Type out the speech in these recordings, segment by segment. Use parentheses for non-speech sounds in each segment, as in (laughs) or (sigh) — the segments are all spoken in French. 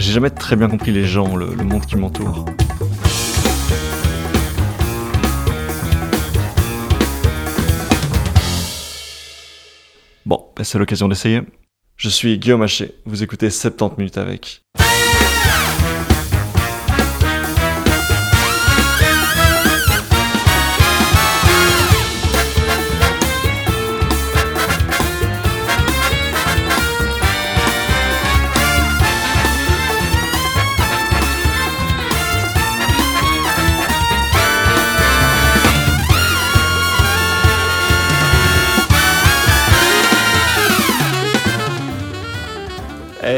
J'ai jamais très bien compris les gens, le, monde qui m'entoure. Bon, ben, c'est l'occasion d'essayer. Je suis Guillaume Haché, vous écoutez 70 minutes avec.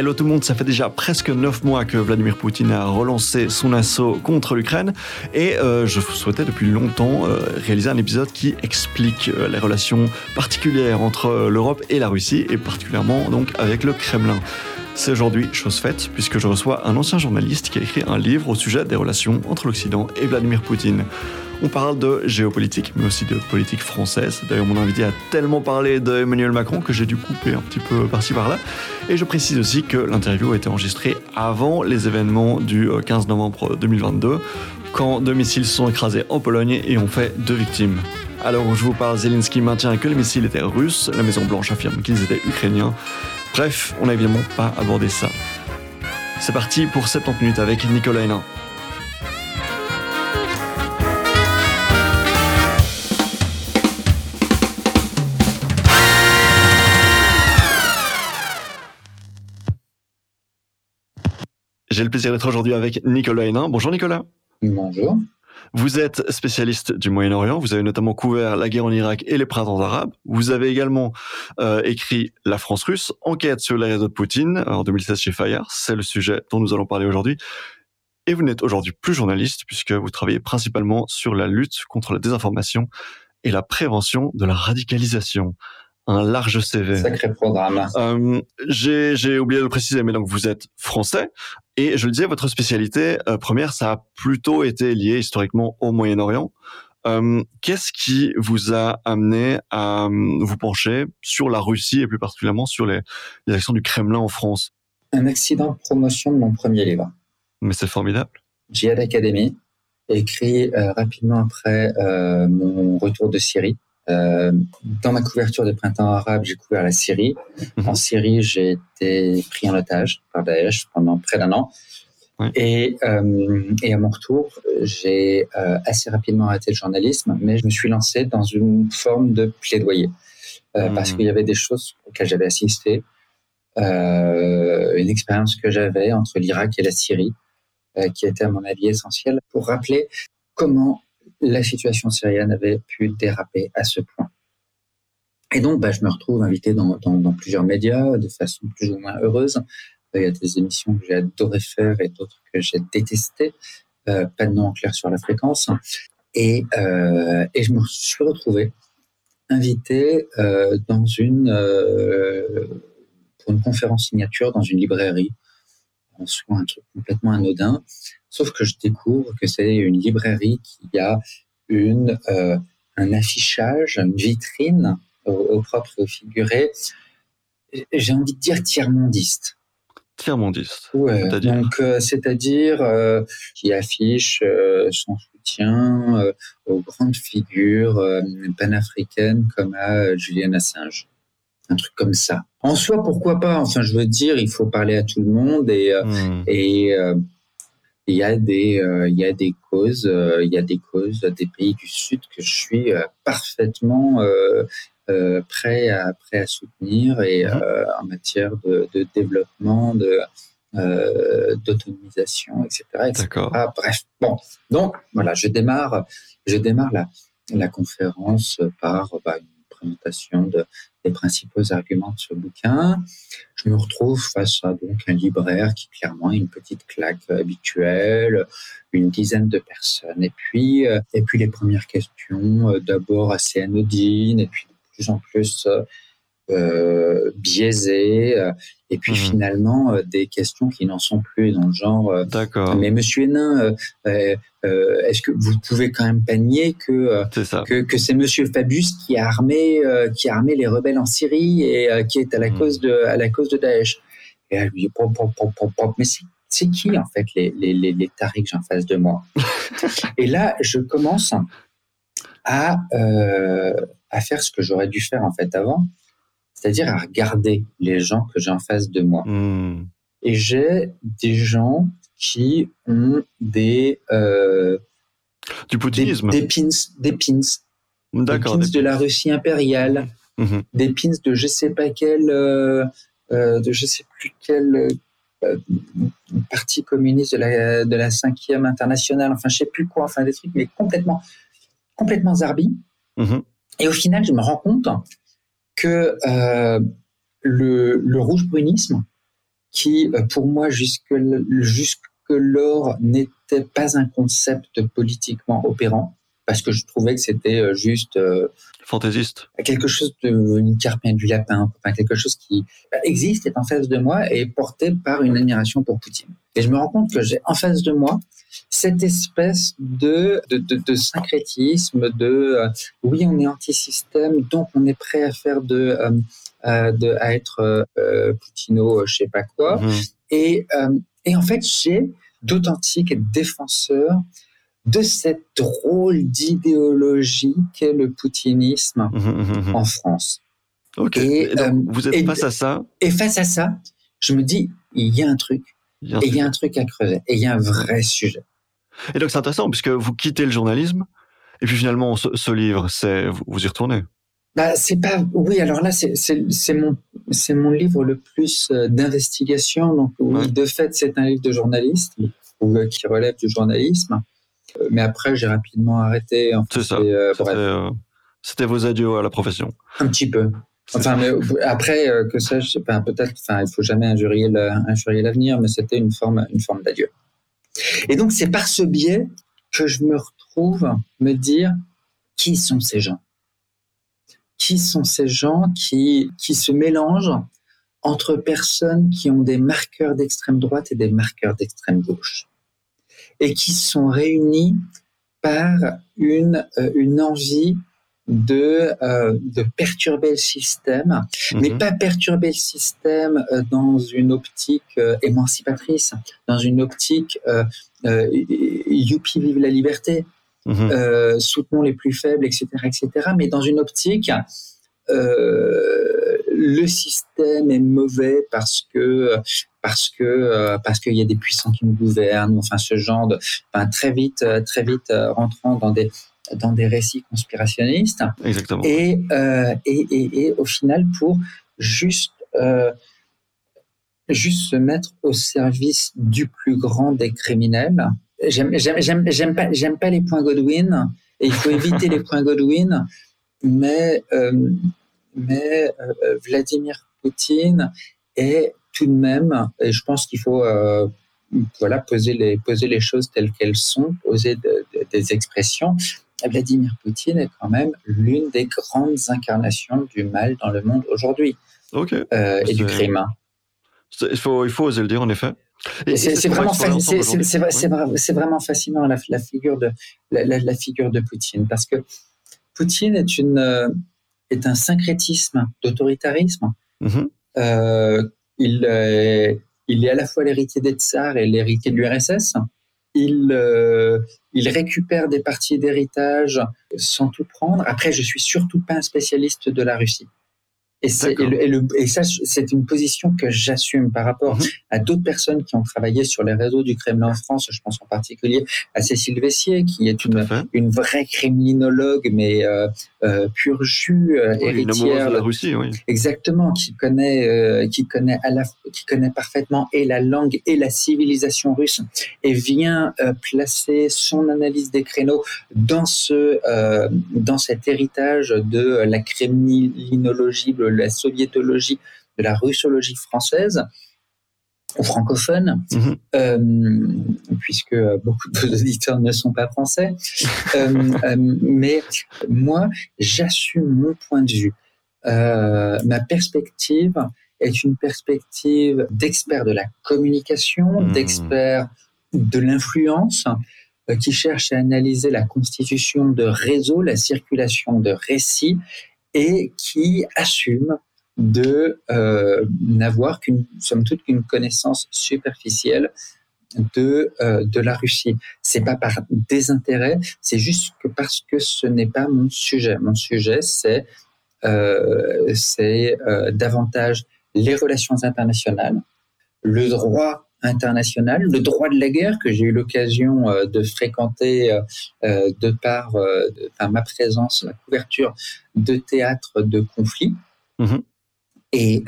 Hello tout le monde, ça fait déjà presque 9 mois que Vladimir Poutine a relancé son assaut contre l'Ukraine et euh, je souhaitais depuis longtemps euh, réaliser un épisode qui explique euh, les relations particulières entre l'Europe et la Russie et particulièrement donc avec le Kremlin. C'est aujourd'hui chose faite puisque je reçois un ancien journaliste qui a écrit un livre au sujet des relations entre l'Occident et Vladimir Poutine. On parle de géopolitique, mais aussi de politique française. D'ailleurs, mon invité a tellement parlé d'Emmanuel Macron que j'ai dû couper un petit peu par-ci par-là. Et je précise aussi que l'interview a été enregistrée avant les événements du 15 novembre 2022, quand deux missiles sont écrasés en Pologne et ont fait deux victimes. Alors je vous parle, Zelensky maintient que les missiles étaient russes, la Maison Blanche affirme qu'ils étaient ukrainiens. Bref, on n'a évidemment pas abordé ça. C'est parti pour 70 minutes avec Nicolas Hénin. J'ai le plaisir d'être aujourd'hui avec Nicolas Hénin. Bonjour Nicolas. Bonjour. Vous êtes spécialiste du Moyen-Orient. Vous avez notamment couvert la guerre en Irak et les printemps arabes. Vous avez également euh, écrit La France russe, enquête sur les réseaux de Poutine en 2016 chez Fayard. C'est le sujet dont nous allons parler aujourd'hui. Et vous n'êtes aujourd'hui plus journaliste puisque vous travaillez principalement sur la lutte contre la désinformation et la prévention de la radicalisation un large CV. Sacré programme. Euh, J'ai oublié de le préciser, mais donc vous êtes français et je le disais, votre spécialité euh, première, ça a plutôt été lié historiquement au Moyen-Orient. Euh, Qu'est-ce qui vous a amené à euh, vous pencher sur la Russie et plus particulièrement sur les, les actions du Kremlin en France? Un accident de promotion de mon premier livre. Mais c'est formidable. Jihad Academy, écrit euh, rapidement après mon retour de Syrie. Euh, dans ma couverture des printemps arabes, j'ai couvert la Syrie. Mhm. En Syrie, j'ai été pris en otage par Daesh pendant près d'un an. Ouais. Et, euh, et à mon retour, j'ai euh, assez rapidement arrêté le journalisme, mais je me suis lancé dans une forme de plaidoyer. Mhm. Parce qu'il y avait des choses auxquelles j'avais assisté, une expérience que j'avais entre l'Irak et la Syrie, qui était à mon avis essentielle pour rappeler comment la situation syrienne avait pu déraper à ce point. Et donc, bah, je me retrouve invité dans, plusieurs médias de façon plus ou moins heureuse. Euh, Il y a des émissions que j'ai adoré faire et d'autres que j'ai détestées. Euh, pas de nom en clair sur la fréquence. Et, euh, je me suis retrouvé invité dans une, pour une conférence signature dans une librairie. En soi, un truc complètement anodin. Sauf que je découvre que c'est une librairie qui a une, euh, un affichage, une vitrine au, au propre et au figuré. J'ai envie de dire tiers-mondiste. Tiers-mondiste. Ouais, C'est-à-dire donc euh, c'est-à-dire euh, qui affiche son soutien aux grandes figures panafricaines comme à Julian Assange. Un truc comme ça. En soi, pourquoi pas? Enfin, je veux dire, il faut parler à tout le monde et Hmm. et euh, il y a des euh, il y a des causes euh, il y a des causes des pays du sud que je suis euh, parfaitement euh, euh, prêt à prêt à soutenir et Mhm. euh, en matière de, de développement de euh, d'autonomisation etc etc D'accord. ah, bref bon donc voilà je démarre je démarre la la conférence par bah, une de, des principaux arguments de ce bouquin. Je me retrouve face à donc un libraire qui clairement a une petite claque habituelle, une dizaine de personnes, et puis euh, et puis les premières questions euh, d'abord assez anodines, et puis de plus en plus euh, euh, biaisées, et puis Mhm. finalement euh, des questions qui n'en sont plus dans le genre. euh, D'accord. mais Monsieur Hénin, est-ce que vous pouvez quand même pas nier que C'est ça. que, que c'est Monsieur Fabius qui a armé qui a armé les rebelles en Syrie et qui est à la Mhm. cause de à la cause de Daesh? Et je lui dis pop, pop, pop, pop, pop. mais c'est c'est qui en fait les, les, les, les tarés que j'ai en face de moi? (laughs) Et là, je commence à, euh, à faire ce que j'aurais dû faire en fait avant, c'est-à-dire à regarder les gens que j'ai en face de moi. Hmm. Et j'ai des gens qui ont des euh, Du poutinisme. des pins, des pins, des pins des- de la Russie impériale, Mhm. des pins de je sais pas quel, euh, euh, de je sais plus quel parti communiste de la de la cinquième internationale, enfin je sais plus quoi, enfin des trucs mais complètement complètement zarbi. Mhm. Et au final, je me rends compte que euh, le, le rouge brunisme, qui euh, pour moi jusque jusque-lors n'était pas un concept politiquement opérant, parce que je trouvais que c'était euh, juste euh, Fantaisiste. quelque chose de une carpin du lapin, enfin quelque chose qui bah, existe, est en face de moi et est porté par une admiration pour Poutine. Et je me rends compte que j'ai en face de moi cette espèce de, de, de, de syncrétisme, de euh, oui, on est anti-système, donc on est prêt à faire de, euh, euh, de à être euh, Poutino, je sais pas quoi. Mhm. Et, et en fait, j'ai d'authentiques défenseurs de cette drôle d'idéologie qu'est le poutinisme Mhm, mhm, en France. Ok. Et, Et donc, vous êtes et- face à ça? Et face à ça, je me dis, il y a un truc, et il y a un truc à creuser, et il y a un vrai sujet. Et donc c'est intéressant puisque vous quittez le journalisme et puis finalement ce, ce livre, c'est vous, vous y retournez. Bah, c'est pas, oui, alors là, c'est, c'est, c'est mon, c'est mon livre le plus euh, d'investigation. Donc, oui, Ouais. de fait, c'est un livre de journaliste ou, euh, qui relève du journalisme. Euh, Mais après, j'ai rapidement arrêté. C'est ça. euh, euh, c'était vos adieux à la profession. un petit peu. Enfin, mais après, euh, que ça, je sais pas, peut-être, enfin, il faut jamais injurier l'avenir, mais c'était une forme, une forme d'adieu. Et donc, c'est par ce biais que je me retrouve me dire qui sont ces gens? Qui sont ces gens qui, qui se mélangent entre personnes qui ont des marqueurs d'extrême droite et des marqueurs d'extrême gauche? Et qui sont réunis par une, euh, une envie de, euh, de perturber le système, mais Mhm. pas perturber le système euh, dans une optique euh, émancipatrice, dans une optique youpi vive la liberté, Mhm. soutenons les plus faibles, etc., etc., mais dans une optique le système est mauvais parce que parce que parce qu'il y a des puissants qui nous gouvernent, enfin ce genre de, enfin, très vite très vite rentrant dans des dans des récits conspirationnistes Exactement. et, euh, et, et, et au final pour juste euh, juste se mettre au service du plus grand des criminels. J'aime pas pas les points Godwin et il faut (laughs) éviter les points Godwin, mais euh, mais Vladimir Poutine est tout de même et je pense qu'il faut voilà poser les poser les choses telles qu'elles sont, poser de- de- des expressions. Vladimir Poutine est quand même l'une des grandes incarnations du mal dans le monde aujourd'hui euh, et du crime. Il faut il faut oser le dire en effet. Et- Et et C'est vraiment, fascinant la, la figure de la, la- la figure de Poutine parce que Poutine est une euh, est un syncrétisme d'autoritarisme. Mhm. Euh, il euh, il est à la fois l'héritier des tsars et l'héritier de l'URSS. Il euh, il récupère des parties d'héritage sans tout prendre. Après, je suis surtout pas un spécialiste de la Russie. Et, c'est- et, D'accord. le- et, le- et ça, c'est une position que j'assume par rapport Mhm. à d'autres personnes qui ont travaillé sur les réseaux du Kremlin en France. Je pense en particulier à Cécile Vessier, qui est une, vraie criminologue, mais euh, euh, pur jus, euh, Oui, héritière de la Russie, oui. Exactement, qui connaît, euh, qui connaît à la, qui connaît parfaitement et la langue et la civilisation russe, et vient euh, placer son analyse des créneaux dans ce, euh, dans cet héritage de la kremlinologie, de la soviétologie, de la russologie française ou francophone, Mhm. euh, puisque beaucoup de vos auditeurs ne sont pas français. Euh, euh, mais moi, j'assume mon point de vue. Euh, ma perspective est une perspective d'expert de la communication, Mhm. d'expert de l'influence, qui cherche à analyser la constitution de réseaux, la circulation de récits, et qui assume de euh, n'avoir qu'une qu'une connaissance superficielle de de la Russie. C'est pas par désintérêt, c'est juste que parce que ce n'est pas mon sujet. Mon sujet, c'est c'est davantage les relations internationales, le droit international, le droit de la guerre que j'ai eu l'occasion euh, de fréquenter euh, euh, de par ma présence, la couverture de théâtres de conflits. Mhm. Et,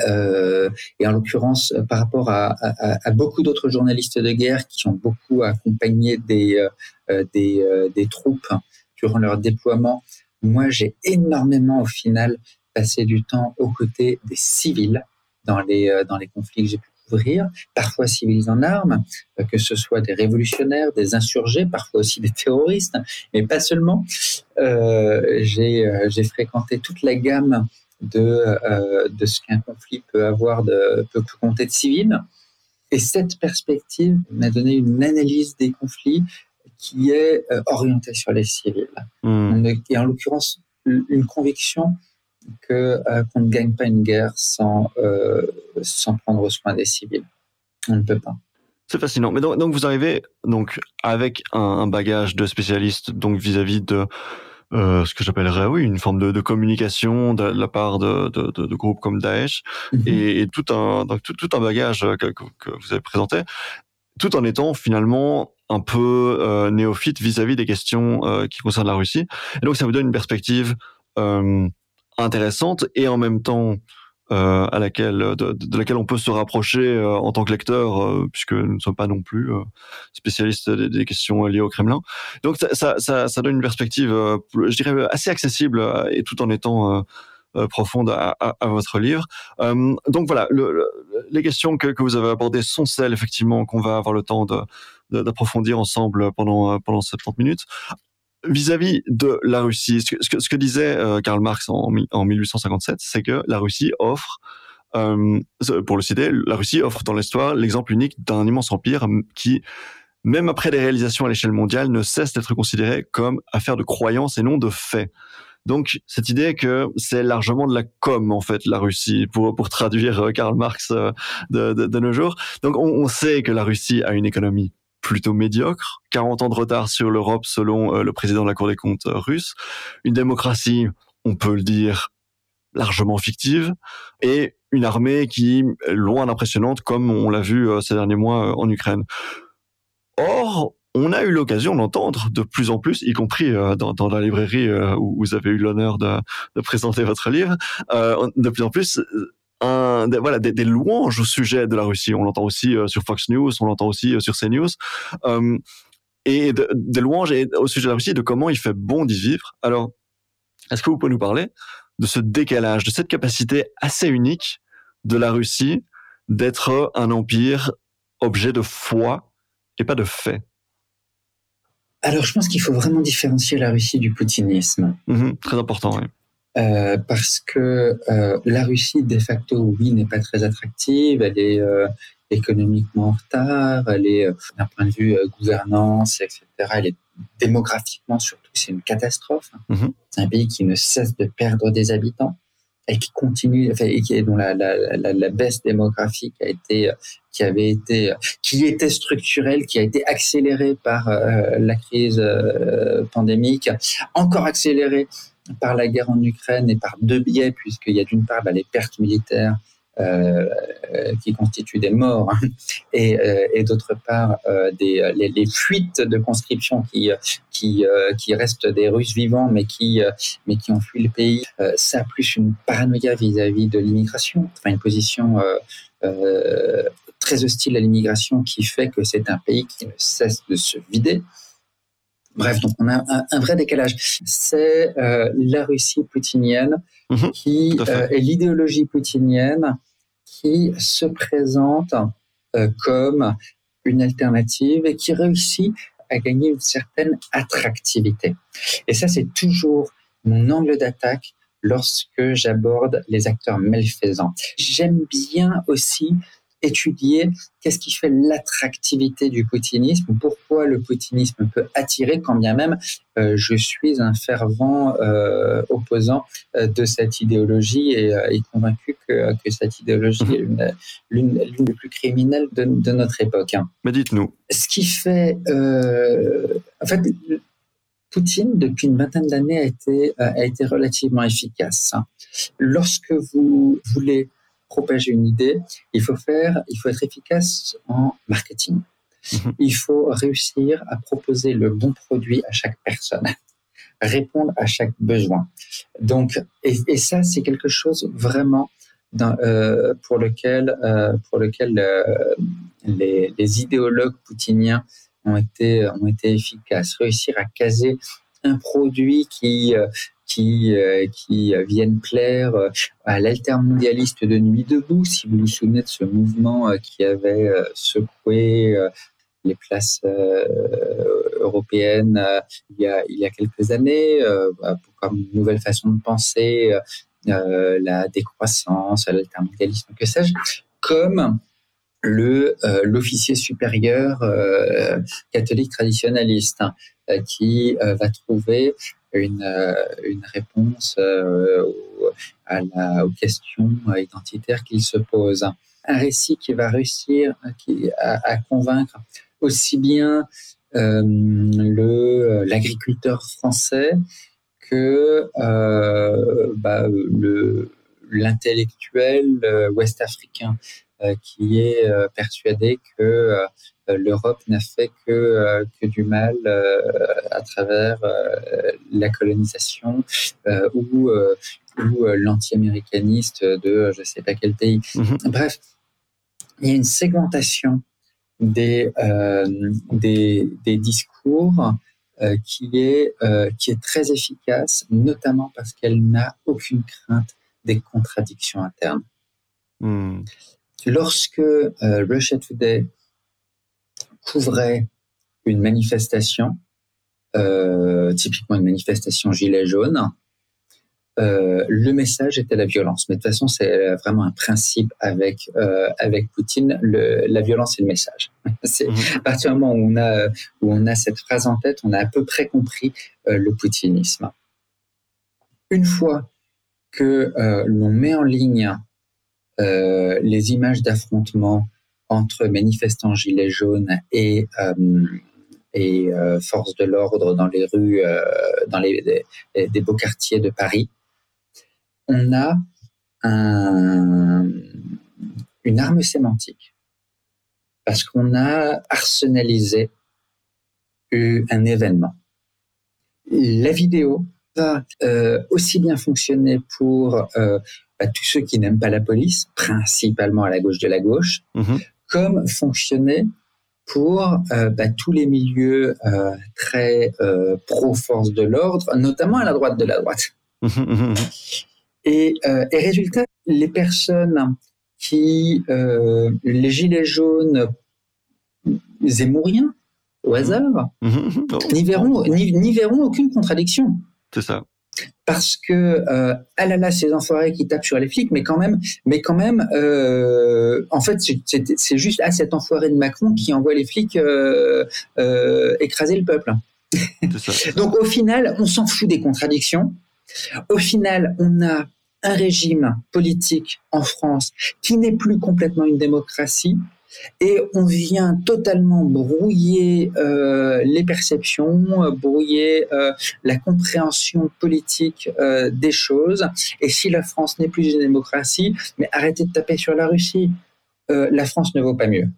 et, en l'occurrence, par rapport à, à, beaucoup d'autres journalistes de guerre qui ont beaucoup accompagné des, des, des, troupes durant leur déploiement, moi j'ai énormément au final passé du temps aux côtés des civils dans les, dans les conflits que j'ai pu couvrir, parfois civils en armes, euh, que ce soit des révolutionnaires, des insurgés, parfois aussi des terroristes, mais pas seulement. Euh, euh, j'ai fréquenté toute la gamme de, de ce qu'un conflit peut avoir, de, peut, compter de civils. Et cette perspective m'a donné une analyse des conflits qui est orientée sur les civils. Hmm. Et en l'occurrence, une conviction que euh, qu'on ne gagne pas une guerre sans euh, sans prendre soin des civils. On ne peut pas. C'est fascinant. Mais donc, vous arrivez donc avec un, bagage de spécialiste donc vis-à-vis de euh, ce que j'appellerais oui une forme de, communication de, la part de, de, groupes comme Daesh mhm. et, tout un donc, tout, un bagage que, que, vous avez présenté, tout en étant finalement un peu néophyte vis-à-vis des questions qui concernent la Russie. Et donc ça vous donne une perspective intéressante et en même temps euh, à laquelle de, laquelle on peut se rapprocher euh, en tant que lecteur euh, puisque nous ne sommes pas non plus spécialistes des, questions liées au Kremlin. Donc ça, ça, donne une perspective, je dirais assez accessible et tout en étant profonde à, votre livre. donc voilà, le, les questions que, que, vous avez abordées sont celles effectivement qu'on va avoir le temps d'approfondir ensemble pendant pendant 70 minutes vis-à-vis de la Russie, ce que, disait euh, Karl Marx en, en 1857, c'est que la Russie offre, euh, pour le citer, la Russie offre dans l'histoire l'exemple unique d'un immense empire qui, même après des réalisations à l'échelle mondiale, ne cesse d'être considéré comme affaire de croyance et non de fait. Donc cette idée que c'est largement de la com en fait la Russie pour pour traduire euh, Karl Marx de, nos jours. Donc on, on sait que la Russie a une économie plutôt médiocre, 40 ans de retard sur l'Europe selon euh, le président de la Cour des comptes euh, russe, une démocratie, on peut le dire, largement fictive, et une armée qui est loin d'impressionnante comme on l'a vu euh, ces derniers mois en Ukraine. Or, on a eu l'occasion d'entendre de plus en plus, y compris dans, la librairie où vous avez eu l'honneur de, présenter votre livre, de plus en plus des, voilà, des, louanges au sujet de la Russie. On l'entend aussi euh, sur Fox News, on l'entend aussi euh, sur CNews. Euh, et des louanges au sujet de la Russie, de comment il fait bon d'y vivre. Alors, est-ce que vous pouvez nous parler de ce décalage, de cette capacité assez unique de la Russie d'être un empire objet de foi et pas de fait? Alors, je pense qu'il faut vraiment différencier la Russie du poutinisme. Mmh très important, oui. Euh, parce que euh, la Russie, de facto, oui, n'est pas très attractive, elle est euh, économiquement en retard, elle est, d'un point de vue gouvernance, etc., elle est démographiquement surtout, c'est une catastrophe. Mm-hmm. C'est un pays qui ne cesse de perdre des habitants et qui continue, enfin, et qui dont la, la, la, la, baisse démographique a été, qui avait été, qui était structurelle, qui a été accélérée par la crise pandémique, encore accélérée par la guerre en Ukraine et par deux biais, puisqu'il y a d'une part bah, les pertes militaires euh, qui constituent des morts hein, (laughs) et, euh, et d'autre part euh, les, fuites de conscription qui, restent des Russes vivants mais qui, ont fui le pays. ça plus une paranoïa vis-à-vis de l'immigration, enfin une position très hostile à l'immigration qui fait que c'est un pays qui ne cesse de se vider. Bref, donc on a un, vrai décalage. C'est euh, la Russie poutinienne mhm, qui euh, est l'idéologie poutinienne qui se présente euh, comme une alternative et qui réussit à gagner une certaine attractivité. Et ça, c'est toujours mon angle d'attaque lorsque j'aborde les acteurs malfaisants. J'aime bien aussi étudier qu'est-ce qui fait l'attractivité du poutinisme, pourquoi le poutinisme peut attirer, quand bien même euh, je suis un fervent euh, opposant euh, de cette idéologie et, convaincu que, cette idéologie est l'une des plus criminelles de, notre époque. Hein. Mais dites-nous. Ce qui fait... en fait, Poutine, depuis une vingtaine d'années, a été, a été relativement efficace. Lorsque vous voulez propager une idée, il faut faire, il faut être efficace en marketing. Mhm. Il faut réussir à proposer le bon produit à chaque personne, (laughs) répondre à chaque besoin. Donc, et, ça, c'est quelque chose vraiment euh, pour lequel, euh, pour lequel euh, les, les, idéologues poutiniens ont été, ont été efficaces. Réussir à caser un produit qui qui, euh, qui viennent plaire euh, à l'altermondialiste de Nuit debout, si vous vous souvenez de ce mouvement euh, qui avait secoué les places européennes il, y a, il y a quelques années, bah, comme une nouvelle façon de penser la décroissance, l'altermondialisme, que sais-je, comme le l'officier supérieur catholique traditionnaliste qui va trouver une, euh, une réponse euh, aux questions identitaires qu'il se pose. Un récit qui va réussir qui, à, convaincre aussi bien euh, l'agriculteur français que bah, le l'intellectuel ouest-africain qui est persuadé que l'Europe n'a fait que, euh, que du mal euh, à travers la colonisation ou, ou l'anti-américaniste de je ne sais pas quel pays. Mhm. Bref, il y a une segmentation des, des, des, discours qui, est, qui est très efficace, notamment parce qu'elle n'a aucune crainte des contradictions internes. Hmm. Lorsque Russia Today couvrait une manifestation, euh, typiquement une manifestation gilet jaune, euh, le message était la violence. Mais de toute façon, c'est vraiment un principe avec euh, avec Poutine. Le, la violence et le message. (laughs) c'est mhm. à partir du moment où on a où on a cette phrase en tête, on a à peu près compris le poutinisme. Une fois que l'on met en ligne les images d'affrontement entre manifestants gilets jaunes et euh, euh, forces de l'ordre dans les rues, euh, dans les, des beaux quartiers de Paris, on a un, une arme sémantique parce qu'on a arsenalisé un événement. La vidéo va aussi bien fonctionner pour tous ceux qui n'aiment pas la police, principalement à la gauche de la gauche, mm-hmm comme fonctionnait pour euh, bah, tous les milieux euh, très euh, pro-force de l'ordre, notamment à la droite de la droite. (laughs) et, et, résultat, les personnes qui, les gilets jaunes zémouriens, au hasard, (laughs) n'y verront, n'y verront aucune contradiction. C'est ça parce que euh, ah là là ces enfoirés qui tapent sur les flics mais quand même mais quand même euh, en fait c'est juste à ah, cet enfoiré de Macron qui envoie les flics euh, euh écraser le peuple. (laughs) Donc au final on s'en fout des contradictions. Au final on a un régime politique en France qui n'est plus complètement une démocratie et on vient totalement brouiller euh, les perceptions, brouiller euh, la compréhension politique euh, des choses. Et si la France n'est plus une démocratie, mais arrêtez de taper sur la Russie. la France ne vaut pas mieux.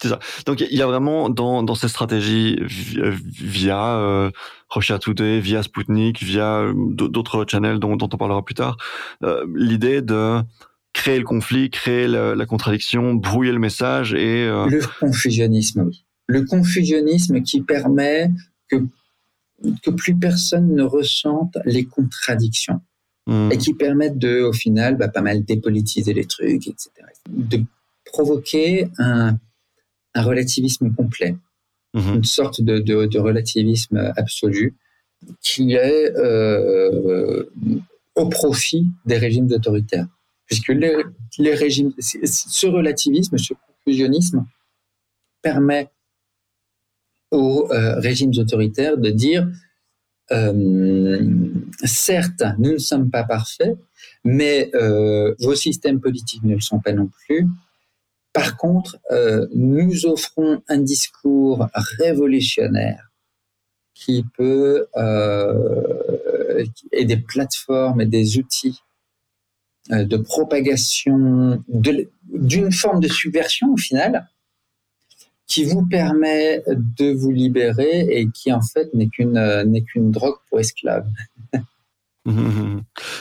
C'est ça. Donc il y a vraiment dans, dans ces stratégies via Russia Today, via Sputnik, via d'autres channels dont, on parlera plus tard, l'idée de créer le conflit, créer la, contradiction, brouiller le message et... Euh, le confusionnisme, oui. Le confusionnisme qui permet que, que plus personne ne ressente les contradictions hmm. et qui permettent de, au final, bah, pas mal dépolitiser les trucs, etc. De provoquer un, un relativisme complet, hmm. une sorte de, de, de, relativisme absolu qui est euh, au profit des régimes autoritaires puisque ce relativisme, ce confusionnisme permet aux euh, régimes autoritaires de dire euh, certes, nous ne sommes pas parfaits, mais euh, vos systèmes politiques ne le sont pas non plus. Par contre, nous offrons un discours révolutionnaire qui peut et des plateformes et des outils de propagation d'une forme de subversion au final qui vous permet de vous libérer et qui en fait n'est qu'une euh, drogue pour esclaves. (laughs) oui,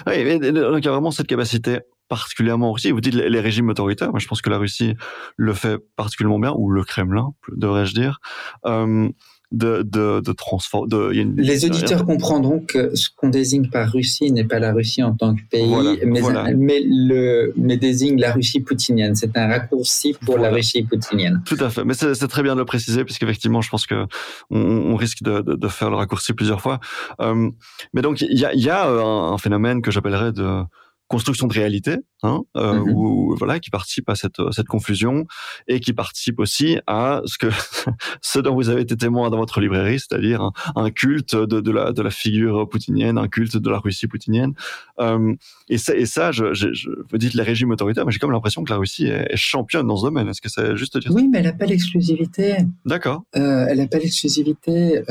mais, donc il y a vraiment cette capacité particulièrement en Russie. Vous dites les régimes autoritaires. Moi, je pense que la Russie le fait particulièrement bien, ou le Kremlin, devrais-je dire. Euh, de, de, de transform. De, Les auditeurs comprendront que ce qu'on désigne par Russie n'est pas la Russie en tant que pays, mais, mais, le, mais désigne la Russie poutinienne. C'est un raccourci pour la Russie poutinienne. Tout à fait. Mais c'est très bien de le préciser, puisqu'effectivement, je pense que on, risque de, de, faire le raccourci plusieurs fois. Euh, mais donc, il y a, y a un, un phénomène que j'appellerais de construction de réalité, hein, euh, mhm. ou voilà, qui participe à cette cette confusion et qui participe aussi à ce que (laughs) ce dont vous avez été témoin dans votre librairie, c'est-à-dire un, culte de, de la de la figure poutinienne, un culte de la Russie poutinienne. Euh, et ça, et ça, je, je, je, vous dites les régimes autoritaires, mais j'ai comme l'impression que la Russie est, championne dans ce domaine. Est-ce que c'est juste dire Oui, mais elle n'a pas l'exclusivité. D'accord. Euh, elle n'a pas l'exclusivité.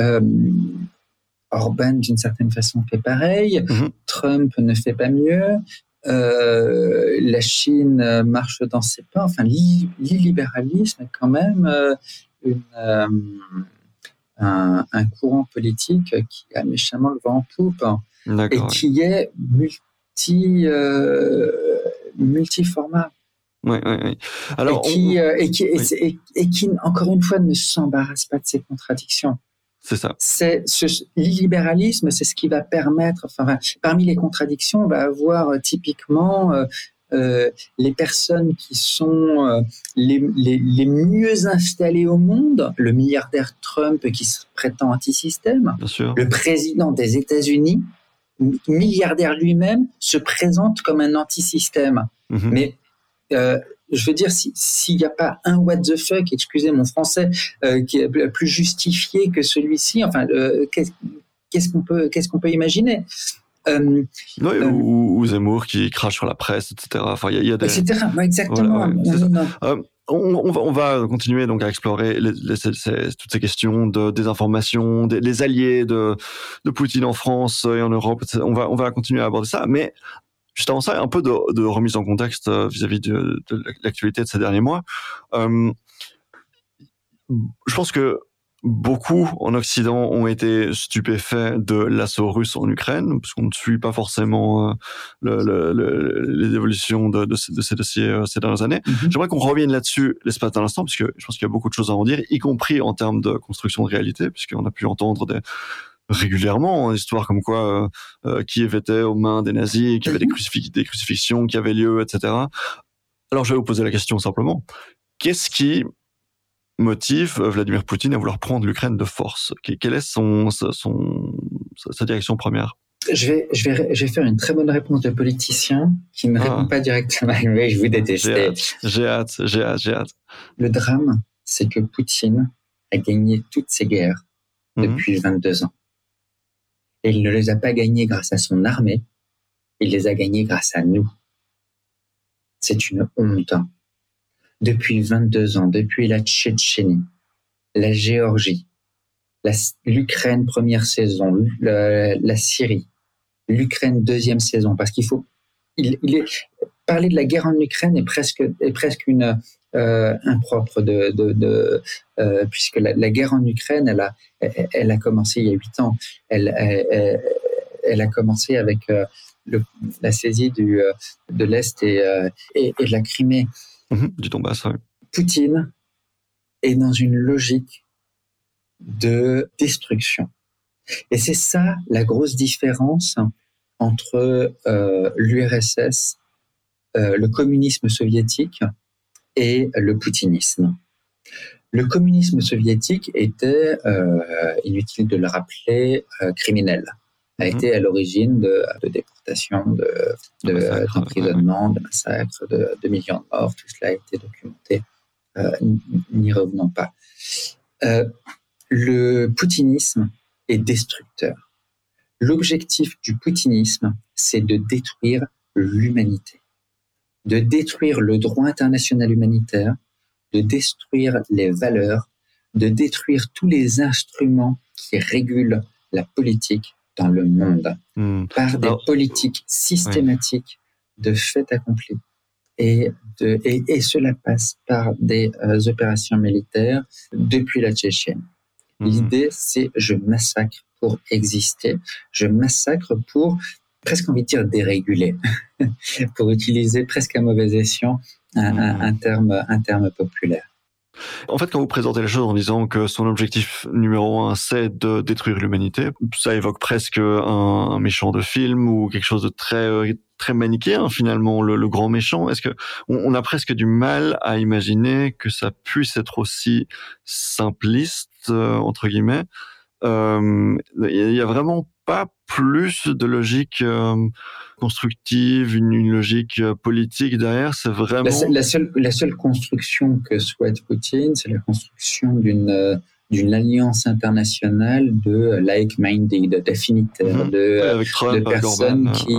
Orban, d'une certaine façon, fait pareil. Mhm. Trump ne fait pas mieux. Euh, la Chine marche dans ses pas. Enfin, l'illibéralisme est quand même euh, euh, un, courant politique qui a méchamment le vent en poupe et qui est multi, multiformat. Oui, oui, oui. Alors, et qui, et, qui, et, qui, encore une fois, ne s'embarrasse pas de ses contradictions. C'est ça. C'est ce l'illibéralisme, c'est ce qui va permettre. Enfin, parmi les contradictions, on va avoir euh, typiquement euh, euh, les personnes qui sont euh, les, les, les, mieux installées au monde, le milliardaire Trump qui se prétend anti-système, le président des États-Unis, milliardaire lui-même, se présente comme un anti-système. Mhm. Mais euh, je veux dire, s'il n'y a pas un what the fuck, excusez mon français, euh, qui est plus justifié que celui-ci, enfin, euh, qu'est-ce qu'on peut, qu'est-ce qu'on peut imaginer? Euh, ou, Zemmour qui crache sur la presse, etc. Enfin, il y, a des... Etc. exactement. on, va, continuer donc à explorer toutes ces questions de désinformation, des, les alliés de, de Poutine en France et en Europe. On va, on va continuer à aborder ça, mais juste avant ça, un peu de, remise en contexte euh, vis-à-vis de, l'actualité de ces derniers mois. Euh, je pense que beaucoup en Occident ont été stupéfaits de l'assaut russe en Ukraine, parce qu'on ne suit pas forcément euh, les évolutions de, ces dossiers ces dernières années. Mm-hmm. J'aimerais qu'on revienne là-dessus l'espace d'un instant, parce que je pense qu'il y a beaucoup de choses à en dire, y compris en termes de construction de réalité, puisqu'on a pu entendre des, régulièrement, hein, histoire comme quoi euh, euh, Kiev était aux mains des nazis, qu'il y avait des, mhm. des crucifixions qui avaient lieu, etc. Alors je vais vous poser la question simplement. Qu'est-ce qui motive Vladimir Poutine à vouloir prendre l'Ukraine de force? Quelle est son, son, sa direction première? Je vais, je, vais, je vais faire une très bonne réponse de politicien qui ne ah. répond pas directement. (laughs) Oui, je vous déteste. J'ai hâte, j'ai hâte, j'ai hâte, Le drame, c'est que Poutine a gagné toutes ses guerres mhm. depuis 22 ans. Et il ne les a pas gagnés grâce à son armée, il les a gagnés grâce à nous. C'est une honte. Depuis 22 ans, depuis la Tchétchénie, la Géorgie, l'Ukraine première saison, la, Syrie, l'Ukraine deuxième saison, parce qu'il faut, il, est, parler de la guerre en Ukraine est presque, est presque une, euh, impropre de, de, de euh, puisque la, la, guerre en Ukraine, elle a, elle, a commencé il y a huit ans. Elle, elle, elle, a commencé avec euh, le, la saisie du, de l'Est et, et, et, de la Crimée. Mhm, du Donbass, Poutine est dans une logique de destruction. Et c'est ça la grosse différence entre l'URSS, le communisme soviétique et le poutinisme. Le communisme soviétique était, euh, inutile de le rappeler, euh, criminel. a mhm. été à l'origine de, de déportations, de, d'emprisonnements, de, massacres, de, de, millions de morts. Tout cela a été documenté. Euh, n'y revenons pas. Euh, le poutinisme est destructeur. L'objectif du poutinisme, c'est de détruire l'humanité, de détruire le droit international humanitaire, de détruire les valeurs, de détruire tous les instruments qui régulent la politique dans le monde hmm. par des politiques systématiques de fait accompli. Et, de, et, cela passe par des euh, opérations militaires depuis la Tchétchène. Hmm. L'idée, c'est je massacre pour exister, je massacre pour presque envie de dire déréguler, (laughs) pour utiliser presque à mauvais escient un, terme, un terme populaire. En fait, quand vous présentez les choses en disant que son objectif numéro un, c'est de détruire l'humanité, ça évoque presque un, méchant de film ou quelque chose de très très manichéen finalement, le, grand méchant. Est-ce que on, a presque du mal à imaginer que ça puisse être aussi simpliste euh, entre guillemets? Euh, Il y a vraiment pas plus de logique euh, constructive, une, logique euh, politique derrière. C'est vraiment la, seule la seule construction que souhaite Poutine, c'est la construction d'une euh, d'une alliance internationale de like-minded, d'affinitaires, mhm. de, de, personnes qui,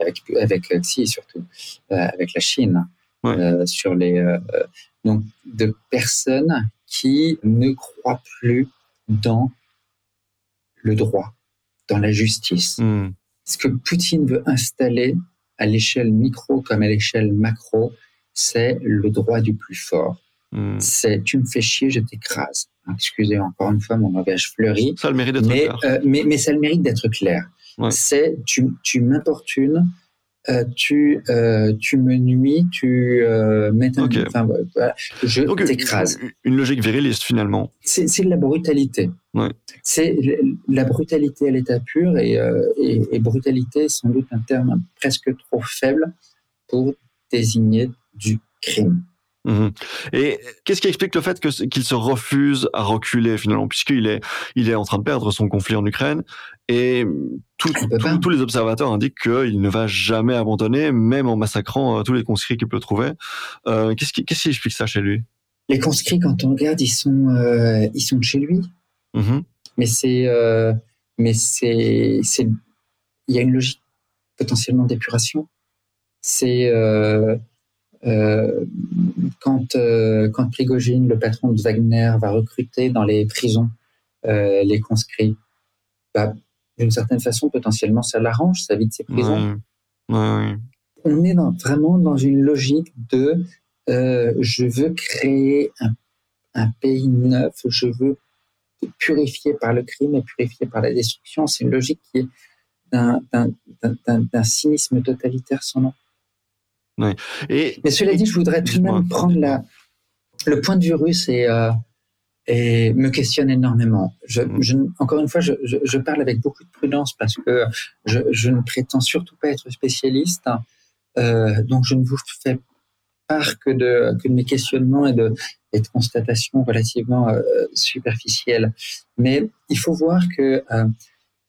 avec, avec si surtout avec la Chine, sur les donc de personnes qui ne croient plus dans le droit dans la justice. Hmm. Ce que Poutine veut installer à l'échelle micro comme à l'échelle macro, c'est le droit du plus fort. Hmm. C'est tu me fais chier, je t'écrase. Excusez encore une fois mon langage fleuri. Ça le mérite d'être clair. Euh, mais, mais ça le mérite d'être clair. C'est tu, tu m'importunes, euh, tu, euh, tu me nuis, tu euh, mets un, enfin, voilà, je t'écrase. Une logique viriliste finalement. C'est de la brutalité. Ouais. C'est la brutalité à l'état pur et, et, et, brutalité est sans doute un terme presque trop faible pour désigner du crime. Mhm. Et qu'est-ce qui explique le fait qu'il se refuse à reculer finalement, puisqu'il est, il est en train de perdre son conflit en Ukraine et tous les observateurs indiquent qu'il ne va jamais abandonner, même en massacrant euh, tous les conscrits qu'il peut trouver. Euh, qu'est-ce qui, qu'est-ce qui explique ça chez lui? Les conscrits, quand on regarde, ils sont, euh, ils sont chez lui. Mhm. Mais c'est, mais c'est, c'est, il y a une logique potentiellement d'épuration. C'est quand, euh, quand Prigogine, le patron de Wagner, va recruter dans les prisons euh, les conscrits, bah, d'une certaine façon, potentiellement, ça l'arrange, ça vide ses prisons. On est vraiment dans une logique de je veux créer un, un, pays neuf, je veux purifier par le crime et purifier par la destruction. C'est une logique qui est d'un cynisme totalitaire sans nom. Et, Mais cela dit, je voudrais tout de même prendre la, le point de vue russe et, euh, et me questionne énormément. Je, mm. je, encore une fois, je, je, parle avec beaucoup de prudence parce que je, ne prétends surtout pas être spécialiste. Euh, donc, je ne vous fais part que de, que de mes questionnements et de, et de constatations relativement euh, superficielles. Mais il faut voir que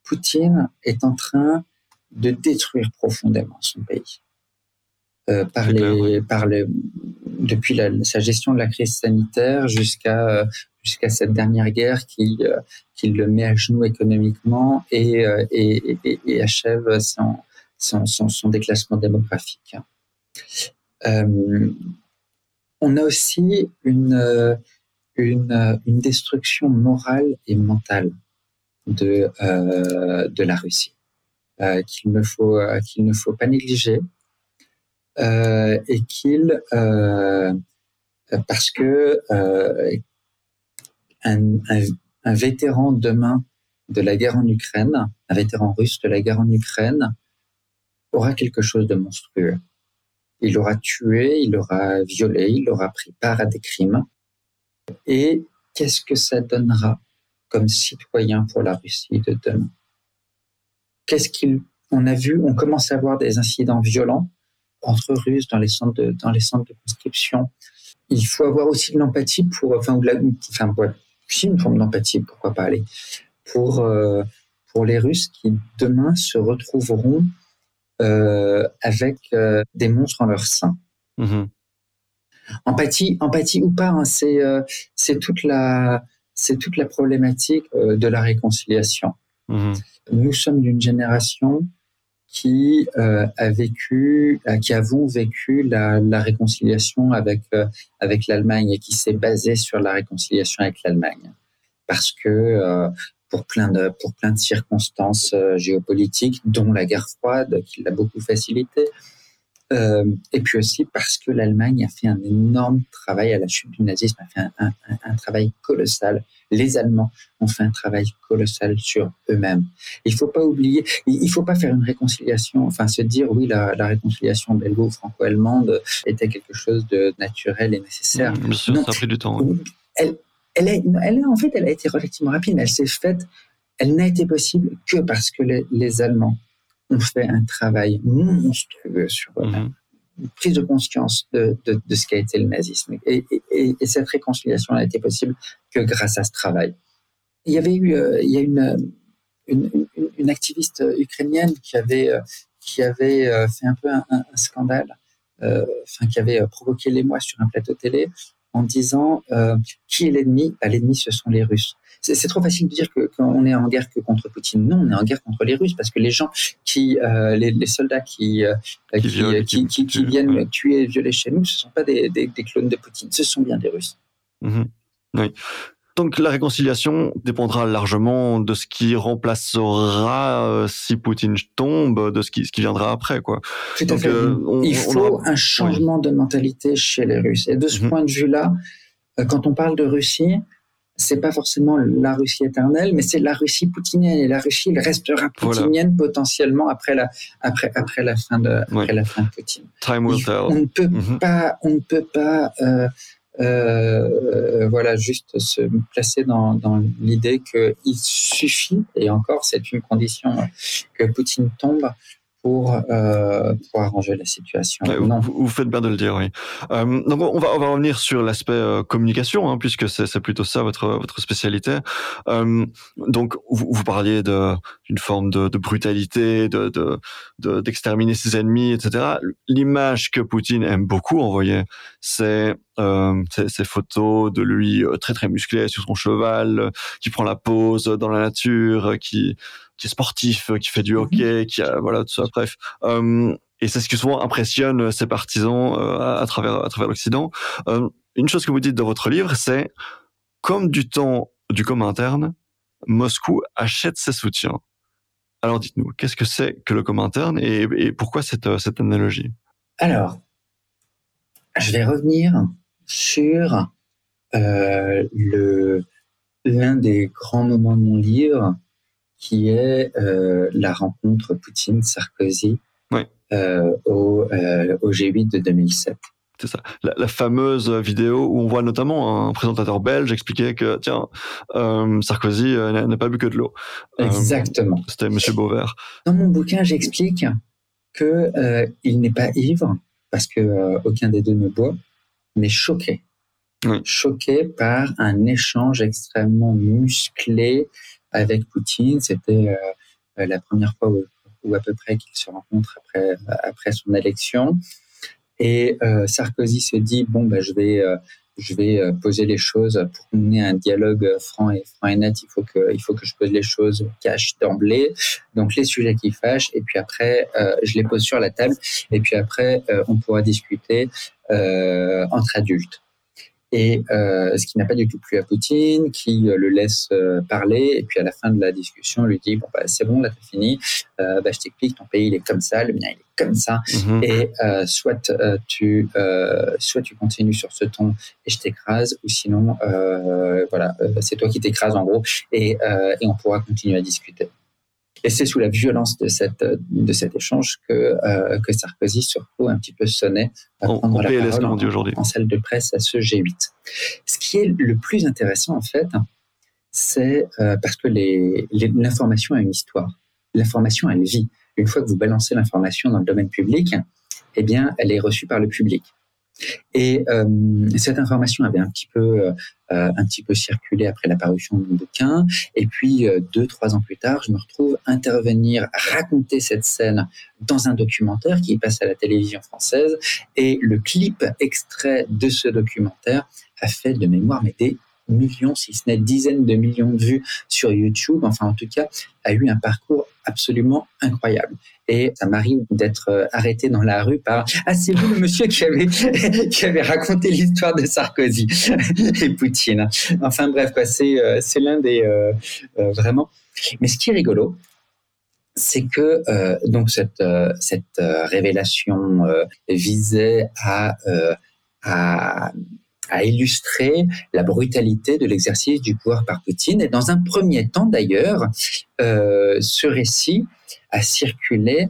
Poutine est en train de détruire profondément son pays. Euh, par les, par les, depuis la, sa gestion de la crise sanitaire jusqu'à euh, jusqu'à cette dernière guerre qui, euh, qui le met à genoux économiquement et, et, et, et achève son, son, son, son, déclassement démographique. Euh, on a aussi une, une, une destruction morale et mentale de, euh, de la Russie euh, qu'il ne faut qu'il ne faut pas négliger euh, et qu'il euh, parce que euh, un, un, un, vétéran demain de la guerre en Ukraine, un vétéran russe de la guerre en Ukraine, aura quelque chose de monstrueux. Il aura tué, il aura violé, il aura pris part à des crimes. Et qu'est-ce que ça donnera comme citoyen pour la Russie de demain? Qu'est-ce qu'il on a vu, on commence à voir des incidents violents entre Russes dans les centres de, dans les centres de conscription. Il faut avoir aussi de l'empathie pour, enfin, ou la, enfin, ouais, une forme d'empathie, pourquoi pas aller, pour, euh, pour les Russes qui demain se retrouveront euh, avec euh, des monstres en leur sein. Mm-hmm. Empathie, empathie ou pas, hein, c'est c'est toute la c'est toute la problématique de la réconciliation. Mm-hmm. Nous sommes d'une génération qui a vécu, qui avons vécu la, réconciliation avec avec l'Allemagne et qui s'est basée sur la réconciliation avec l'Allemagne, parce que pour plein de, pour plein de circonstances euh, géopolitiques, dont la guerre froide, qui l'a beaucoup facilité. Euh, et puis aussi parce que l'Allemagne a fait un énorme travail à la chute du nazisme, a fait un, un, un travail colossal. Les Allemands ont fait un travail colossal sur eux-mêmes. Il faut pas oublier, il faut pas faire une réconciliation, enfin se dire oui la, la réconciliation belgo-franco-allemande était quelque chose de naturel et nécessaire. Mmh, bien sûr, ça a pris du temps. Elle, elle, est, elle en fait, elle a été relativement rapide, mais elle s'est faite, elle n'a été possible que parce que les, Allemands ont fait un travail monstrueux sur eux-mêmes. Prise de conscience de, de, de, ce qu'a été le nazisme. Et, et, et, cette réconciliation n'a été possible que grâce à ce travail. Il y avait eu, euh, il y a une, une, une, une, activiste ukrainienne qui avait, euh, qui avait euh, fait un peu un, un, scandale, euh, enfin, qui avait provoqué l'émoi sur un plateau télé en disant euh, qui est l'ennemi? Bah, L'ennemi, ce sont les Russes. C'est trop facile de dire que qu'on est en guerre que contre Poutine. Non, on est en guerre contre les Russes parce que les gens qui, euh, les, les, soldats qui, euh, qui, qui, qui, qui, viennent tuer et violer chez nous, ce ne sont pas des, des, des, clones de Poutine, ce sont bien des Russes. Mmh. Oui. Donc la réconciliation dépendra largement de ce qui remplacera euh, si Poutine tombe, de ce qui, ce qui viendra après, quoi. Tout à fait. Euh, on, Il faut aura... un changement oui. de mentalité chez les Russes. Et de ce mmh. point de vue-là, euh, quand on parle de Russie, c'est pas forcément la Russie éternelle, mais c'est la Russie poutinienne. Et la Russie, elle restera poutinienne voilà. potentiellement après la, après, après la fin de, après oui. la fin de Poutine. Time will tell. On ne peut mmh. pas, on ne peut pas euh, euh, voilà, juste se placer dans, dans l'idée qu'il suffit, et encore c'est une condition, que Poutine tombe pour, euh, pour arranger la situation. Ouais, vous, vous, faites bien de le dire, oui. Euh, donc on va, on va revenir sur l'aspect euh, communication, hein, puisque c'est plutôt ça votre, votre spécialité. Euh, donc vous, vous parliez d'une forme de, de, brutalité, de d'exterminer de, ses ennemis, etc. L'image que Poutine aime beaucoup envoyer, c'est euh, ces, photos de lui euh, très très musclé sur son cheval, euh, qui prend la pose dans la nature, qui qui est sportif, qui fait du mhm. hockey, qui a voilà tout ça. Bref, euh, et c'est ce qui souvent impressionne ses partisans à, à, travers à travers l'Occident. une chose que vous dites dans votre livre, c'est comme du temps du commun interne, Moscou achète ses soutiens. Alors dites-nous, qu'est-ce que c'est que le commun interne et, et pourquoi cette, cette analogie? Alors, je vais revenir sur euh, l'un des grands moments de mon livre, qui est euh, la rencontre Poutine-Sarkozy euh, au, euh, au, G8 de 2007. C'est ça. La, la, fameuse vidéo où on voit notamment un présentateur belge expliquer que, tiens, euh, Sarkozy euh, n'a pas bu que de l'eau. Exactement. C'était Monsieur Beauvert. Dans mon bouquin, j'explique que il n'est pas ivre parce que aucun des deux ne boit, mais choqué. Oui. Choqué par un échange extrêmement musclé avec Poutine. C'était euh, la première fois où, à peu près qu'ils se rencontrent après, après son élection. Et euh, Sarkozy se dit bon, ben, je vais, euh, je vais poser les choses pour mener un dialogue franc et, franc et net. Il faut que, il faut que je pose les choses cash d'emblée. Donc les sujets qui fâchent. Et puis après, euh, je les pose sur la table. Et puis après, euh, on pourra discuter euh, entre adultes. Et euh, ce qui n'a pas du tout plu à Poutine, qui euh, le laisse euh, parler, et puis à la fin de la discussion, lui dit bon bah, c'est bon, là t'as fini, bah, je t'explique, ton pays il est comme ça, le mien il est comme ça, Mhm. mm -hmm. et soit tu soit tu continues sur ce ton et je t'écrase, ou sinon voilà c'est toi qui t'écrases en gros, et, et on pourra continuer à discuter. Et c'est sous la violence de, cette, de cet échange que, euh, que Sarkozy se retrouve un petit peu sonné à on, prendre on la PLS, parole en, en, salle de presse à ce G8. Ce qui est le plus intéressant, en fait, c'est euh, parce que l'information a une histoire. L'information, elle vit. Une fois que vous balancez l'information dans le domaine public, eh bien, elle est reçue par le public. Et euh, cette information avait un petit peu, euh, un petit peu circulé après l'apparition de mon bouquin. Et puis euh, deux, trois ans plus tard, je me retrouve intervenir, raconter cette scène dans un documentaire qui passe à la télévision française. Et le clip extrait de ce documentaire a fait de mémoire mais des millions, si ce n'est dizaines de millions de vues sur YouTube. Enfin, en tout cas, a eu un parcours absolument incroyable. Et ça m'arrive d'être euh, arrêté dans la rue par Ah, c'est vous le monsieur qui avait, (laughs) qui avait raconté l'histoire de Sarkozy (laughs) et Poutine. Enfin bref, quoi, c'est, euh, c'est l'un des euh, vraiment. Mais ce qui est rigolo, c'est que donc cette, cette révélation visait à, à à illustrer la brutalité de l'exercice du pouvoir par Poutine. Et dans un premier temps, d'ailleurs, euh, ce récit a circulé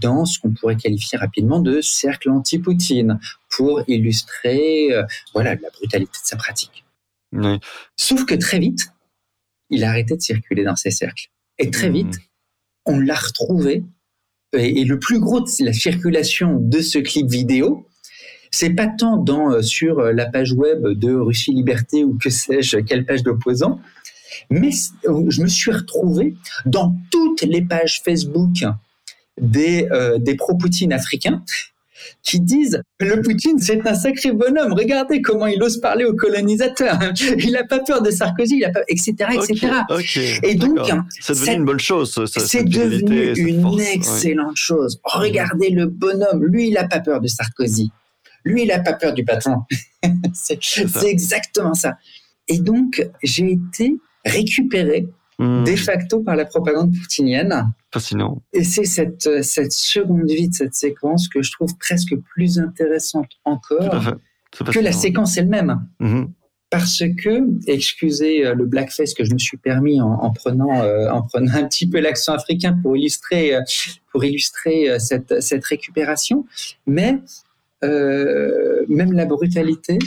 dans ce qu'on pourrait qualifier rapidement de cercle anti-Poutine pour illustrer euh, voilà, la brutalité de sa pratique. Sauf que très vite, il a arrêté de circuler dans ces cercles. Et très vite, mmh. on l'a retrouvé. Et, et le plus gros de la circulation de ce clip vidéo, c'est pas tant dans, euh, sur euh, la page web de Russie Liberté ou que sais-je, quelle page d'opposants, mais euh, je me suis retrouvé dans toutes les pages Facebook des, des pro-Poutine africains qui disent le Poutine c'est un sacré bonhomme. Regardez comment il ose parler aux colonisateurs. (laughs) Il n'a pas peur de Sarkozy il a pas etc etc et donc c'est devenu une bonne chose c'est devenu une excellente chose. Regardez le bonhomme. Lui il n'a pas peur de Sarkozy lui, il n'a pas peur du patron. (laughs) c'est exactement ça. Et donc, j'ai été récupéré hmm. de facto par la propagande poutinienne. Fascinant. Et c'est cette, cette seconde vie de cette séquence que je trouve presque plus intéressante encore que la séquence elle-même. Hmm. Parce que, excusez euh, le blackface que je me suis permis en, prenant, euh, en prenant un petit peu l'accent africain pour illustrer, euh, pour illustrer cette, cette récupération, mais même la brutalité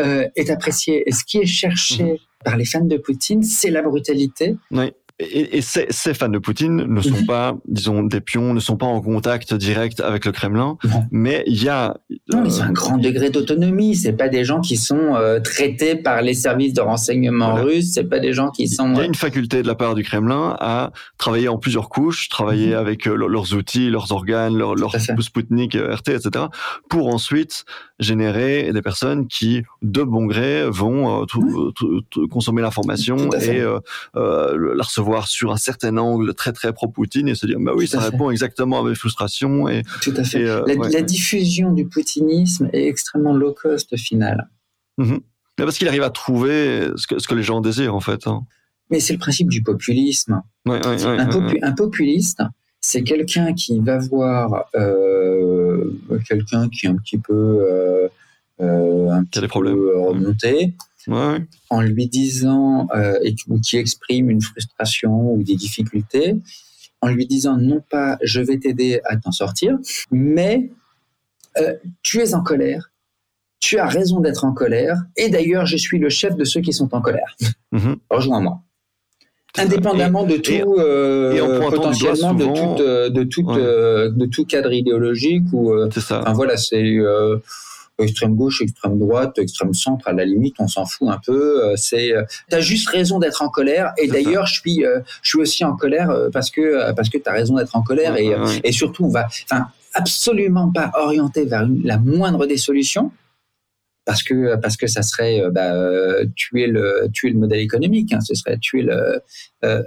euh, est appréciée. Et ce qui est cherché mhm. par les fans de Poutine, c'est la brutalité. Oui. Et, ces, fans de Poutine ne sont pas, disons, des pions, ne sont pas en contact direct avec le Kremlin, mais il y a... Non, ils ont un grand degré d'autonomie. C'est pas des gens qui sont euh, traités par les services de renseignement russes. C'est pas des gens qui sont... Il y a une faculté de la part du Kremlin à travailler en plusieurs couches, travailler mhm. avec euh, leurs outils, leurs organes, leurs leur Sputnik, euh, RT, etc., pour ensuite générer des personnes qui, de bon gré, vont consommer l'information et la recevoir sur un certain angle très très pro-Poutine et se dire bah oui ça répond exactement à mes frustrations et tout à fait. euh, la, diffusion du poutinisme est extrêmement low cost au final. Mhm. parce qu'il arrive à trouver ce que, ce que les gens désirent en fait hein. mais c'est le principe du populisme. Un, populiste c'est quelqu'un qui va voir euh, quelqu'un qui est un petit peu euh, un petit peu remonté en lui disant, euh, et, ou qui exprime une frustration ou des difficultés, en lui disant non pas je vais t'aider à t'en sortir, mais euh, tu es en colère, tu as raison d'être en colère, et d'ailleurs je suis le chef de ceux qui sont en colère. Mhm. Rejoins-moi. Indépendamment de tout, euh, potentiellement de, tout, de, toute, de tout cadre idéologique ou, ça. Enfin, voilà, c'est extrême gauche, extrême droite, extrême centre, à la limite, on s'en fout un peu. Euh, c'est, euh, t'as juste raison d'être en colère. Et d'ailleurs, je suis, euh, je suis aussi en colère parce que parce que t'as raison d'être en colère. et, et surtout, on va, enfin, absolument pas orienter vers la moindre des solutions parce que parce que ça serait euh, bah, tuer le tuer le modèle économique, hein, ce serait tuer le, euh,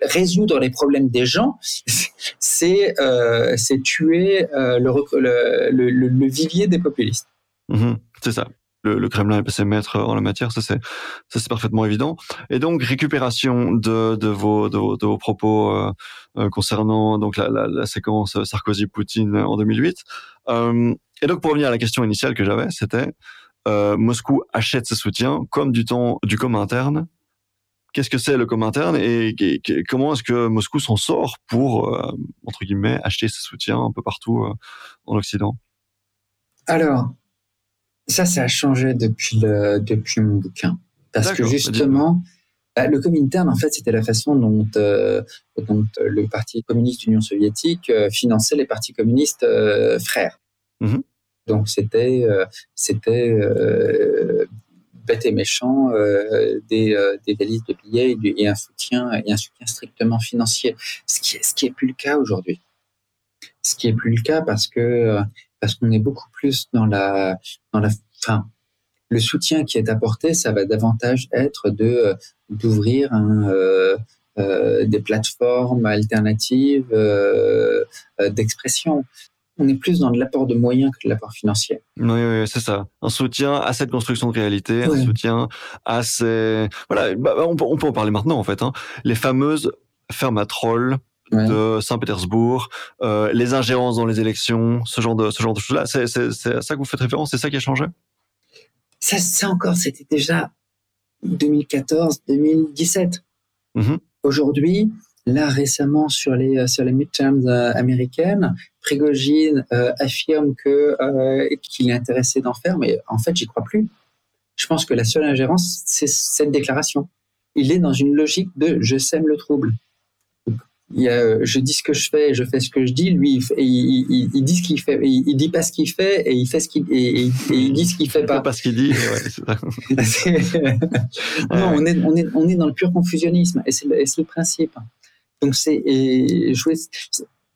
résoudre les problèmes des gens, (laughs) c'est euh, c'est tuer le, le, le, vivier des populistes. Mmh c'est ça. Le, Kremlin est passé maître en la matière, ça c'est ça c'est parfaitement évident. Et donc récupération de, de vos de de vos propos concernant donc la, la, la séquence Sarkozy-Poutine en 2008. Et donc, pour revenir à la question initiale que j'avais, c'était euh, Moscou achète ses soutiens comme du temps du com interne. Qu'est-ce que c'est le com interne et, comment est-ce que Moscou s'en sort pour, euh, entre guillemets, acheter ses soutiens un peu partout euh, en Occident? Alors, ça, ça a changé depuis, le, depuis mon bouquin. Parce que justement, bah, le com interne, en fait, c'était la façon dont, dont le Parti communiste d'Union soviétique finançait les partis communistes frères. Mmh Donc c'était c'était bête et méchant des, des valises de billets et, un soutien et un soutien strictement financier. Ce qui est ce qui est plus le cas aujourd'hui. Ce qui est plus le cas parce que parce qu'on est beaucoup plus dans la dans la fin le soutien qui est apporté, ça va davantage être de euh, d'ouvrir euh, euh, des plateformes alternatives d'expression. On est plus dans de l'apport de moyens que de l'apport financier. Oui, c'est ça. Un soutien à cette construction de réalité, un soutien à ces... Voilà, bah, on, peut, en parler maintenant en fait. Hein. Les fameuses fermes à trolls de Saint-Pétersbourg, les ingérences dans les élections, ce genre de ce genre de choses-là. C'est à ça que vous faites référence, c'est ça qui a changé? Ça, ça encore, c'était déjà 2014-2017. Mm-hmm. Aujourd'hui, là récemment sur les euh, sur les midterms euh, américaines, Prigogine euh, affirme que qu'il est intéressé d'en faire, mais en fait, j'y crois plus. Je pense que la seule ingérence, c'est cette déclaration. Il est dans une logique de je sème le trouble il a, je dis ce que je fais, je fais ce que je dis. Lui, il, il, il, dit ce qu'il fait, il, il, dit pas ce qu'il fait et il fait ce qu'il et, il dit ce qu'il fait pas. Pas ce qu'il dit. Ouais, (laughs) non, on est on est on est dans le pur confusionnisme et c'est le, le, principe. Donc c'est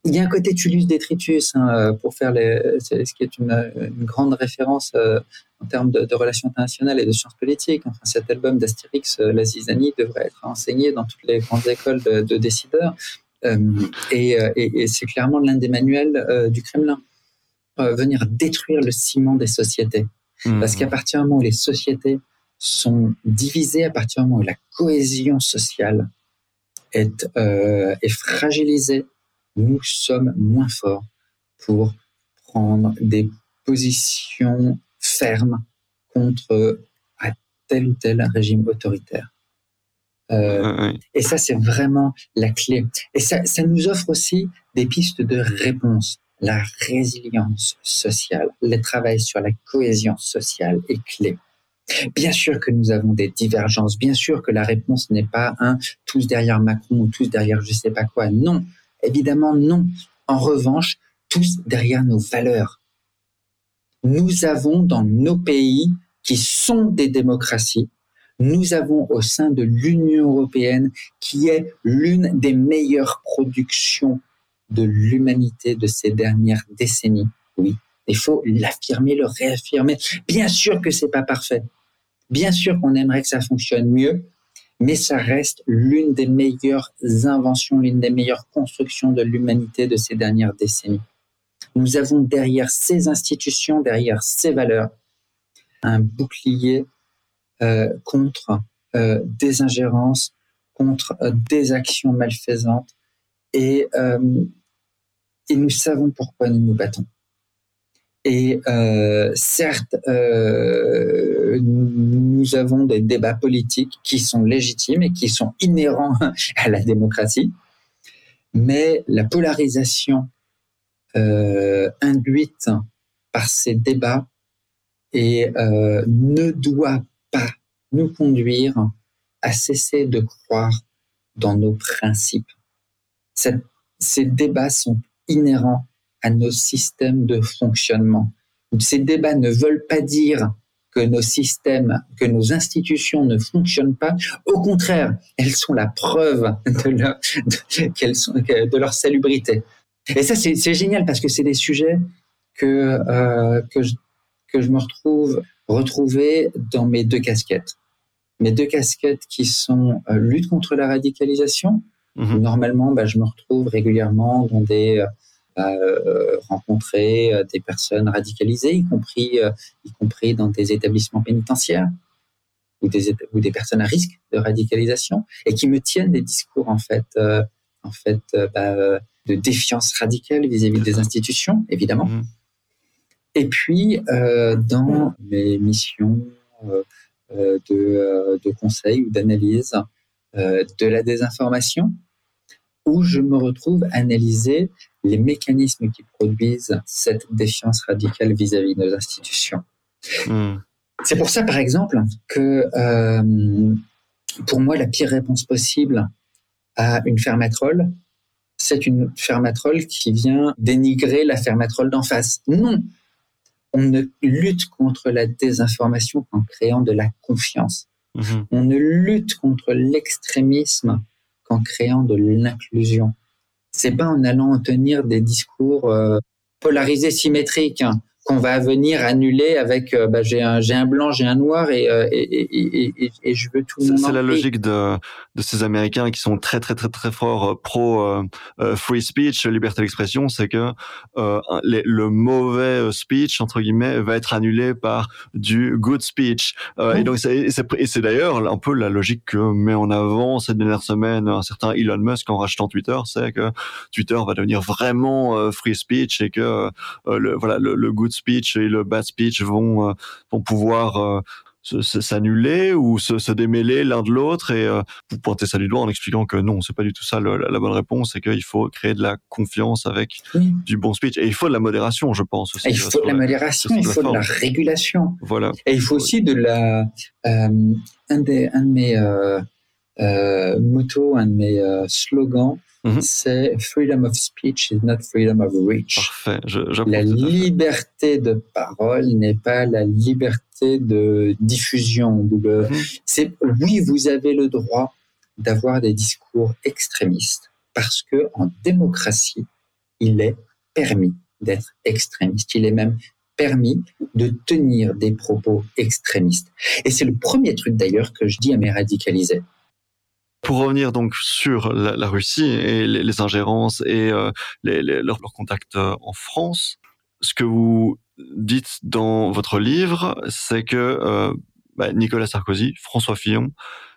il y a un côté Tulus Detritus hein, pour faire les, ce qui est une, une grande référence euh, en termes de, de, relations internationales et de sciences politiques. Enfin, cet album d'Astérix, euh, La Zizanie, devrait être enseigné dans toutes les grandes écoles de, de décideurs. Euh, et, et, et c'est clairement l'un des manuels du Kremlin. venir détruire le ciment des sociétés. Mmh. Parce qu'à partir du moment où les sociétés sont divisées, à partir du moment où la cohésion sociale est, est fragilisée, nous sommes moins forts pour prendre des positions fermes contre un tel ou tel régime autoritaire. Euh, et ça, c'est vraiment la clé. Et ça, ça nous offre aussi des pistes de réponse. La résilience sociale, le travail sur la cohésion sociale est clé. Bien sûr que nous avons des divergences, bien sûr que la réponse n'est pas un tous derrière Macron ou tous derrière je sais pas quoi. Non, Évidemment, non. En revanche, tous derrière nos valeurs. Nous avons dans nos pays qui sont des démocraties, nous avons au sein de l'Union européenne, qui est l'une des meilleures productions de l'humanité de ces dernières décennies. Oui, il faut l'affirmer, le réaffirmer. Bien sûr que c'est pas parfait. Bien sûr qu'on aimerait que ça fonctionne mieux, mais ça reste l'une des meilleures inventions, l'une des meilleures constructions de l'humanité de ces dernières décennies. Nous avons derrière ces institutions, derrière ces valeurs, un bouclier euh, contre euh, des ingérences, contre euh, des actions malfaisantes, et, nous savons pourquoi nous nous battons. Et certes, nous avons des débats politiques qui sont légitimes et qui sont inhérents à la démocratie, mais la polarisation euh, induite par ces débats et, euh, ne doit pas nous conduire à cesser de croire dans nos principes. Ces débats sont inhérents à nos systèmes de fonctionnement. Ces débats ne veulent pas dire que nos systèmes, que nos institutions ne fonctionnent pas. Au contraire, elles sont la preuve de leur, de, sont, de leur salubrité. Et ça, c'est génial parce que c'est des sujets que, euh, que, je, que je me retrouve retrouver dans mes deux casquettes. Mes deux casquettes qui sont euh, lutte contre la radicalisation. Mmh. Normalement, bah, je me retrouve régulièrement dans des euh, rencontrer euh, des personnes radicalisées, y compris, euh, y compris dans des établissements pénitentiaires ou des, ou des personnes à risque de radicalisation et qui me tiennent des discours en fait, en fait bah, de défiance radicale vis-à-vis des institutions, évidemment. Mmh. Et puis, dans mes missions de, de conseil ou d'analyse de la désinformation, où je me retrouve à analyser les mécanismes qui produisent cette défiance radicale vis-à-vis de nos institutions. Hmm. C'est pour ça, par exemple, que euh, pour moi, la pire réponse possible à une fermatrole, c'est une fermatrole qui vient dénigrer la fermatrole d'en face. Non, On ne lutte contre la désinformation qu'en créant de la confiance. Mhm. On ne lutte contre l'extrémisme qu'en créant de l'inclusion. C'est pas en allant tenir des discours euh, polarisés symétriques. Qu'on va venir annuler avec euh, bah, j'ai un, un blanc, j'ai un noir euh, et, et, et, et, je veux tout le monde. C'est la logique de, de ces Américains qui sont très très très très forts euh, pro free speech, liberté d'expression, c'est que le mauvais speech entre guillemets va être annulé par du good speech. Et donc c'est d'ailleurs un peu la logique que met en avant cette dernière semaine un certain Elon Musk en rachetant Twitter, c'est que Twitter va devenir vraiment free speech et que le, voilà le, le good speech et le bad speech vont, euh, vont pouvoir euh, s'annuler ou se, démêler l'un de l'autre et euh, vous pointez ça du doigt en expliquant que non, c'est pas du tout ça la, bonne réponse, c'est qu'il faut créer de la confiance avec du bon speech et il faut de la modération, je pense aussi. il faut de la modération, il faut de la régulation. Voilà. Et il faut aussi de la un, des, un de mes euh, motos, un de mes slogans, Mhm. C'est freedom of speech is not freedom of reach. Parfait. la liberté de parole n'est pas la liberté de diffusion. Mhm. C'est oui, vous avez le droit d'avoir des discours extrémistes parce que en démocratie, il est permis d'être extrémiste. Il est même permis de tenir des propos extrémistes. Et c'est le premier truc d'ailleurs que je dis à mes radicalisés. Pour revenir donc sur la, Russie et les, ingérences et euh, leurs contacts euh, en France, ce que vous dites dans votre livre, c'est que euh, bah, Nicolas Sarkozy, François Fillon,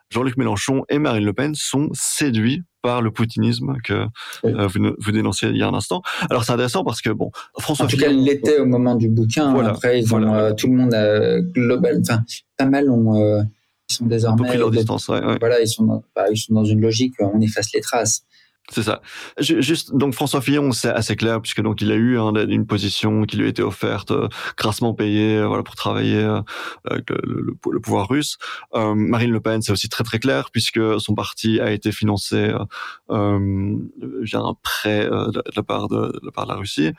Jean-Luc Mélenchon et Marine Le Pen sont séduits par le poutinisme que vous, vous, dénonciez il y a un instant. Alors c'est intéressant parce que bon, François en tout cas, il l'était au moment du bouquin. Après, ils ont, tout le monde global, enfin pas mal ont ils sont désormais. leur distance, Voilà, ils sont, dans, bah, ils sont dans une logique, on efface les traces. C'est ça. Juste donc François Fillon, c'est assez clair puisque donc il a eu hein, une position qui lui a été offerte, euh, grassement payée, euh, voilà pour travailler euh, avec le, le, pouvoir russe. Marine Le Pen, c'est aussi très très clair puisque son parti a été financé via un prêt de, la part de, de la part de la Russie.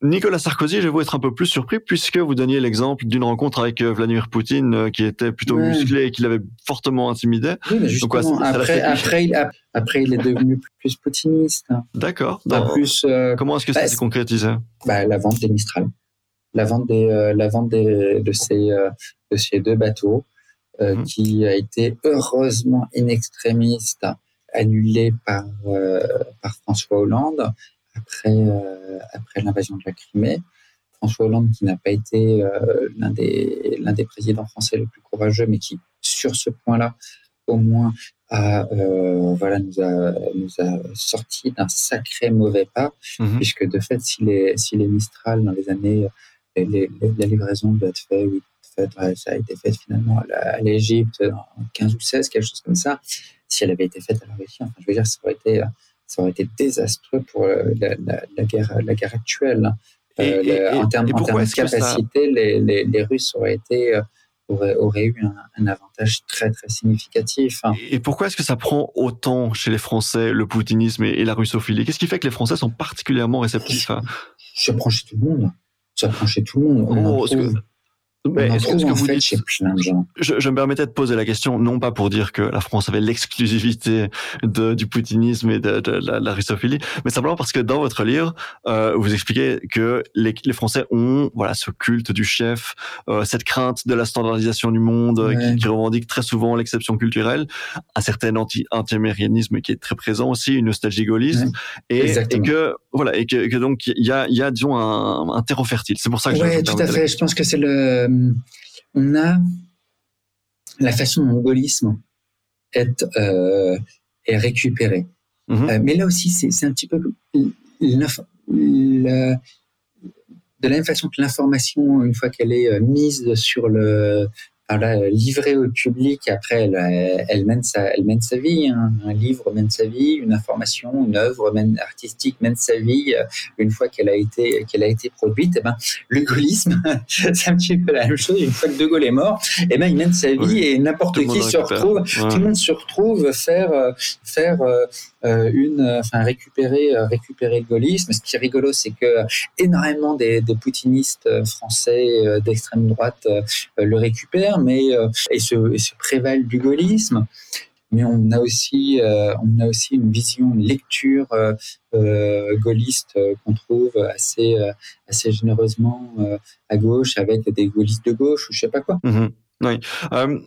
Nicolas Sarkozy, je vais vous être un peu plus surpris puisque vous donniez l'exemple d'une rencontre avec euh, Vladimir Poutine euh, qui était plutôt musclé et qui l'avait fortement intimidé. Oui, mais justement, après, après, il, après, il est devenu plus poutiniste. D'accord. plus. Euh, comment est-ce que ça bah, s'est concrétisé? bah, La vente des Mistral, la vente des, la vente des, de ces, de ces deux bateaux, mhm. qui a été heureusement in extremis annulée par par François Hollande après, euh, après l'invasion de la Crimée. François Hollande, qui n'a pas été euh, l'un des, l'un des présidents français les plus courageux, mais qui, sur ce point-là, au moins, a, euh, voilà, nous, a, nous a sorti d'un sacré mauvais pas, mhm. puisque de fait, si les, si les Mistral, dans les années, les, la livraison doit être faite, oui, ça a été fait finalement à l'Égypte en 15 ou 16, quelque chose comme ça. Si elle avait été faite à la Russie, enfin, je veux dire, ça aurait été ça aurait été désastreux pour euh, la, guerre, la guerre actuelle. Euh, en termes, de capacité, les, les, Russes auraient été euh, eu un, avantage très très significatif. Et pourquoi est-ce que ça prend autant chez les Français le poutinisme et, la russophilie? Qu'est-ce qui fait que les Français sont particulièrement réceptifs à... Ça prend chez tout le monde. Ça prend chez tout le monde. On oh, est-ce que, vous dites, je, je, me permettais de poser la question, non pas pour dire que la France avait l'exclusivité du poutinisme et de, de la, la, russophilie, mais simplement parce que dans votre livre, euh, vous expliquez que les, les, Français ont voilà ce culte du chef, euh, cette crainte de la standardisation du monde qui, qui, revendique très souvent l'exception culturelle, un certain anti antiaméricanisme qui est très présent aussi, une nostalgie gaullisme, et, et, que voilà et que, que donc il y a, y a disons un, un terreau fertile. C'est pour ça que ouais, tout à fait. Je pense que c'est le on a la façon dont est, euh, est récupéré. Mhm. Euh, mais là aussi, c'est un petit peu de la même façon que l'information, une fois qu'elle est euh, mise sur le, voilà, livrée au public. Après, elle, elle, mène sa, elle mène sa vie. Hein. Un livre mène sa vie, une information, une œuvre mène, artistique mène sa vie. Euh, une fois qu'elle a été, qu'elle a été produite, eh ben, le gaullisme, (laughs) c'est un petit peu la même chose. Une fois que De Gaulle est mort, eh ben, il mène sa vie et n'importe qui se retrouve, tout le monde se retrouve faire, euh, faire, une, enfin récupérer, récupérer le gaullisme. Ce qui est rigolo, c'est que énormément des, des poutinistes français d'extrême droite le récupèrent, mais et se, prévalent du gaullisme mais on a aussi, euh, on a aussi une vision, une lecture euh, euh gaulliste euh, qu'on trouve assez, assez généreusement à gauche, avec des gaullistes de gauche ou je sais pas quoi. Mm-hmm. Oui.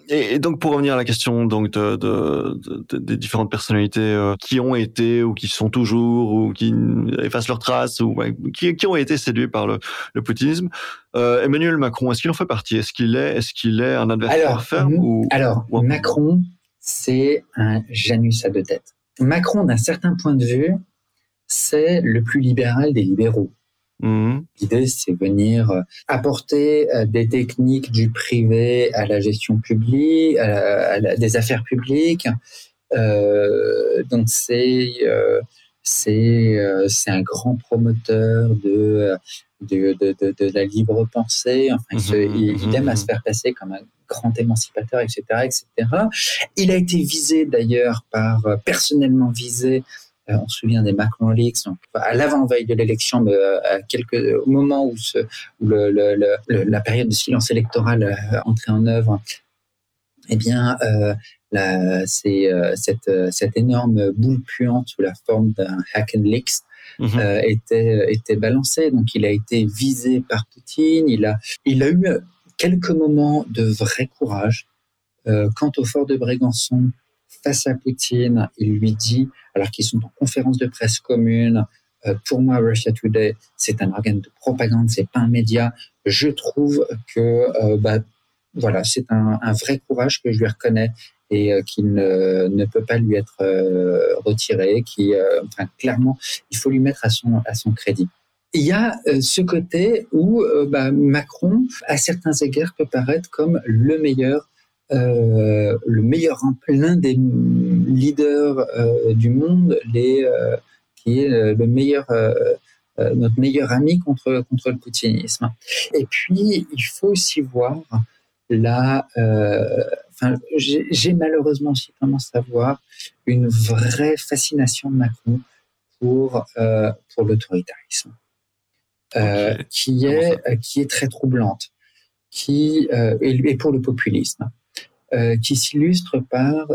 et, donc pour revenir à la question donc de, de, de, des différentes personnalités qui ont été ou qui sont toujours ou qui effacent leurs traces ou qui, qui, ont été séduits par le, le poutinisme, Emmanuel Macron, est-ce qu'il en fait partie? Est-ce qu'il est, est-ce qu'il est un adversaire alors, ferme ou, alors Macron, c'est un Janus à deux têtes. Macron, d'un certain point de vue, c'est le plus libéral des libéraux. Mmh. L'idée, c'est venir euh, apporter euh, des techniques du privé à la gestion publique, à, des affaires publiques. Euh, donc c'est c'est c'est un grand promoteur de de, de, de, la libre pensée. Enfin, il, mmh. aime à se faire passer comme un grand émancipateur, etc., etc. Il a été visé d'ailleurs par, euh, personnellement visé, euh, on se souvient des Macron Leaks, à l'avant-veille de l'élection, euh, à quelques, au moment où, ce, la période de silence électoral entrait en œuvre, eh bien, c'est cette, cette énorme boule puante sous la forme d'un hack and leaks mhm. était, était balancée. Donc, il a été visé par Poutine. Il a, il a eu quelques moments de vrai courage. Euh, quant au fort de Brégançon, face à Poutine, il lui dit, alors qu'ils sont en conférence de presse commune, euh, pour moi, Russia Today, c'est un organe de propagande, c'est pas un média. Je trouve que, euh, bah, voilà, c'est un, vrai courage que je lui reconnais et qu'il ne, ne, peut pas lui être retiré. Qui, enfin, clairement, il faut lui mettre à son à son crédit il y a euh, ce côté où euh, bah, Macron, à certains égards, peut paraître comme le meilleur, euh, le meilleur, l'un des leaders du monde, les, qui est le meilleur, notre meilleur ami contre contre le poutinisme. Et puis, il faut aussi voir là, enfin, j'ai malheureusement aussi tendance à voir une vraie fascination de Macron pour pour l'autoritarisme. Euh, qui est euh, qui est très troublante, qui euh, et, pour le populisme, qui s'illustre par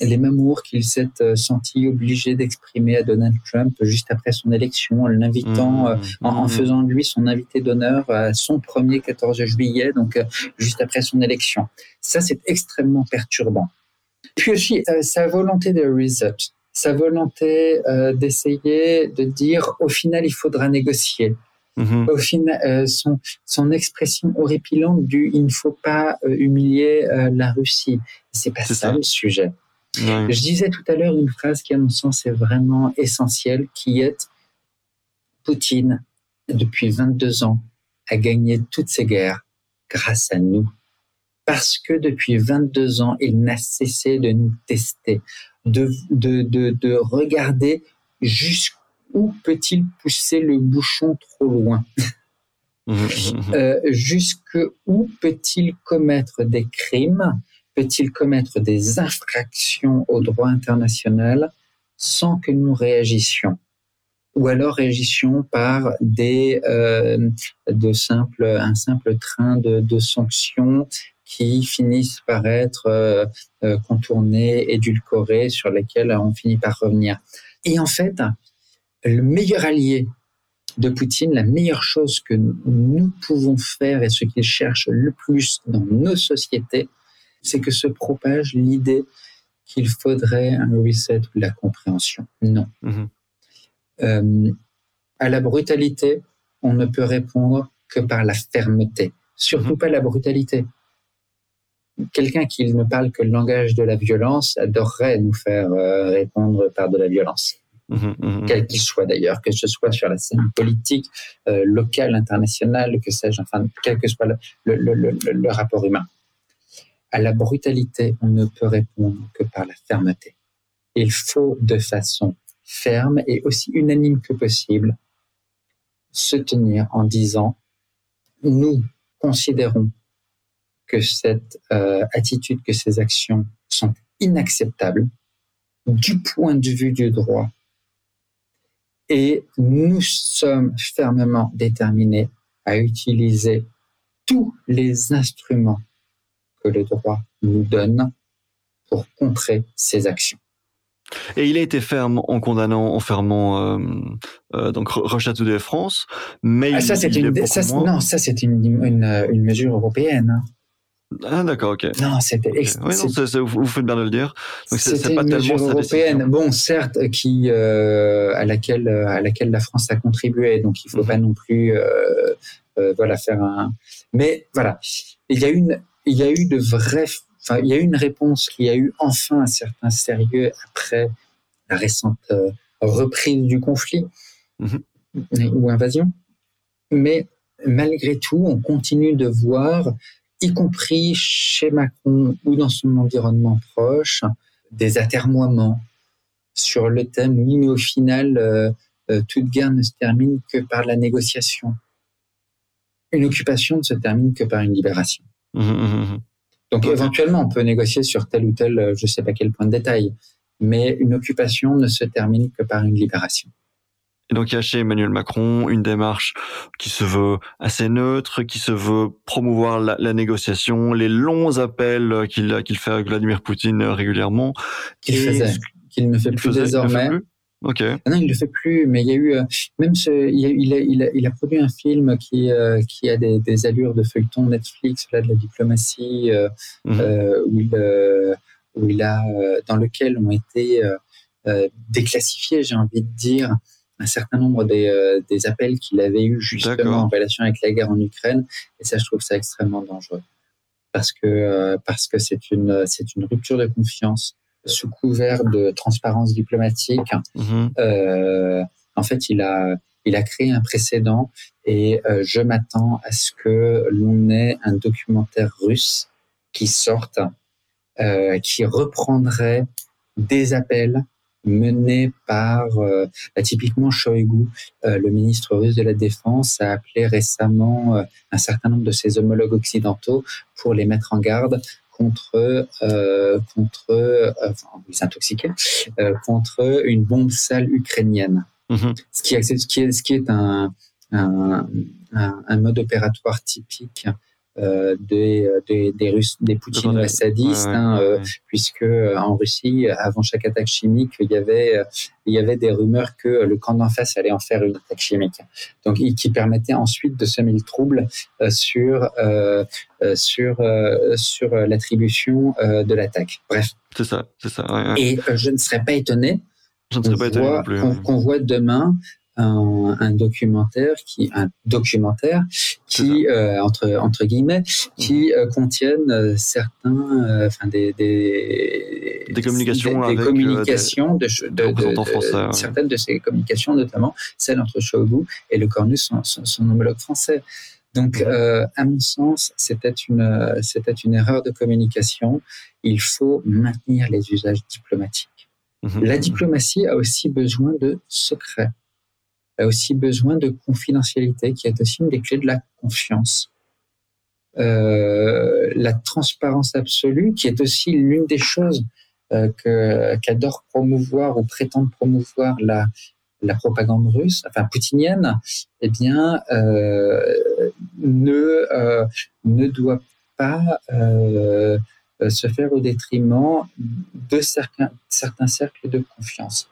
les mamours qu'il s'est senti obligé d'exprimer à Donald Trump juste après son élection, en l'invitant, mmh, en, mmh. faisant de lui son invité d'honneur à son premier 14 juillet, donc juste après son élection. Ça, c'est extrêmement perturbant. Puis aussi, sa volonté de reset, sa volonté d'essayer de dire, au final, il faudra négocier. Mm-hmm. Au final, euh, son, son expression horripilante du il ne faut pas euh, humilier euh, la Russie. C'est pas ça, le sujet. Je disais tout à l'heure une phrase qui, à mon sens, est vraiment essentielle, qui est Poutine, depuis 22 ans, a gagné toutes ses guerres grâce à nous. Parce que depuis 22 ans, il n'a cessé de nous tester, de, de, de, de regarder jusqu'où où peut-il pousser le bouchon trop loin (laughs) euh, Jusque où peut-il commettre des crimes Peut-il commettre des infractions au droit international sans que nous réagissions ou alors réagissions par des euh, de simples un simple train de, de sanctions qui finissent par être euh contournées, édulcorées, sur lesquelles on finit par revenir. Et en fait, le meilleur allié de Poutine, la meilleure chose que nous pouvons faire et ce qu'il cherche le plus dans nos sociétés, c'est que se propage l'idée qu'il faudrait un reset ou la compréhension. Non. Mhm. Euh, à la brutalité, on ne peut répondre que par la fermeté, surtout mhm. pas la brutalité. Quelqu'un qui ne parle que le langage de la violence adorerait nous faire euh, répondre par de la violence. Mmh, mmh, mmh. quel qu'il soit d'ailleurs, que ce soit sur la scène politique, euh, locale, internationale, que sais-je, enfin, quel que soit le, le, le, le, rapport humain. À la brutalité, on ne peut répondre que par la fermeté. Il faut de façon ferme et aussi unanime que possible se tenir en disant nous considérons que cette euh, attitude, que ces actions sont inacceptables du point de vue du droit. Et nous sommes fermement déterminés à utiliser tous les instruments que le droit nous donne pour contrer ces actions. Et il a été ferme en condamnant, en fermant euh, euh, donc de France, mais ah, ça, c'est une, ça, non, ça c'est une, une, une, mesure européenne. Hein. Ah d'accord, ok. Non, c'était. Oui, vous, faites bien de le dire. C'est pas une mesure européenne. Bon, certes, qui euh, à laquelle à laquelle la France a contribué, donc il faut mhm. pas non plus euh, euh, voilà faire un. Mais voilà, il y a une, il y a eu de vrais. Enfin, il y a eu une réponse qui a eu enfin un certain sérieux après la récente reprise du conflit mhm. ou invasion. Mais malgré tout, on continue de voir y compris chez Macron ou dans son environnement proche, des atermoiements sur le thème mais au final, euh, euh, toute guerre ne se termine que par la négociation. Une occupation ne se termine que par une libération. Mmh, mmh, mmh, Donc éventuellement, on peut négocier sur tel ou tel, euh, je ne sais pas quel point de détail, mais une occupation ne se termine que par une libération. Et donc il y a chez Emmanuel Macron une démarche qui se veut assez neutre, qui se veut promouvoir la, négociation, les longs appels qu'il qu'il fait avec Vladimir Poutine régulièrement. Qu'il faisait, qu'il ne fait plus désormais. Ok. Ah non, il le fait plus. Mais il y a eu euh, même ce, il, a, il, a, il, a, produit un film qui euh, qui a des, des, allures de feuilleton Netflix, là de la diplomatie, euh, mhm. où il où il a dans lequel ont été déclassifiés, j'ai envie de dire, un certain nombre des, euh, des appels qu'il avait eu justement en relation avec la guerre en Ukraine. Et ça, je trouve ça extrêmement dangereux parce que euh, parce que c'est une c'est une rupture de confiance sous couvert de transparence diplomatique. Mm-hmm. euh, en fait, il a il a créé un précédent et je m'attends à ce que l'on ait un documentaire russe qui sorte, qui reprendrait des appels menée par euh, bah, typiquement Shoigu, euh, le ministre russe de la Défense, a appelé récemment euh, un certain nombre de ses homologues occidentaux pour les mettre en garde contre contre enfin, contre une bombe sale ukrainienne. Mm-hmm. Ce qui est ce qui est ce qui est un un, un, un mode opératoire typique euh, des, des, des, Russes, des Poutines sadistes, hein, euh, puisque euh, en Russie, avant chaque attaque chimique, il y avait il y avait des rumeurs que le camp d'en face allait en faire une attaque chimique, donc qui permettait ensuite de semer le trouble sur sur sur l'attribution de l'attaque. Bref. C'est ça, c'est ça. Et je ne serais pas étonné. Qu'on voit demain un, un, documentaire qui un documentaire qui euh, entre entre guillemets qui mhm. euh, contiennent euh, certains euh, enfin des des, des communications des, avec communications de, de, de, français, certaines de ces communications notamment celle entre Shogu et le Cornus son, son, son homologue français donc, euh, à mon sens, c'était une, c'était une erreur de communication. Il faut maintenir les usages diplomatiques. Mhm. La diplomatie a aussi besoin de secret a aussi besoin de confidentialité, qui est aussi une des clés de la confiance. Euh, la transparence absolue, qui est aussi l'une des choses euh, qu'adore promouvoir ou prétend promouvoir la la propagande russe, enfin poutinienne, eh bien, euh, ne euh, ne doit pas euh, se faire au détriment de certains certains cercles de confiance.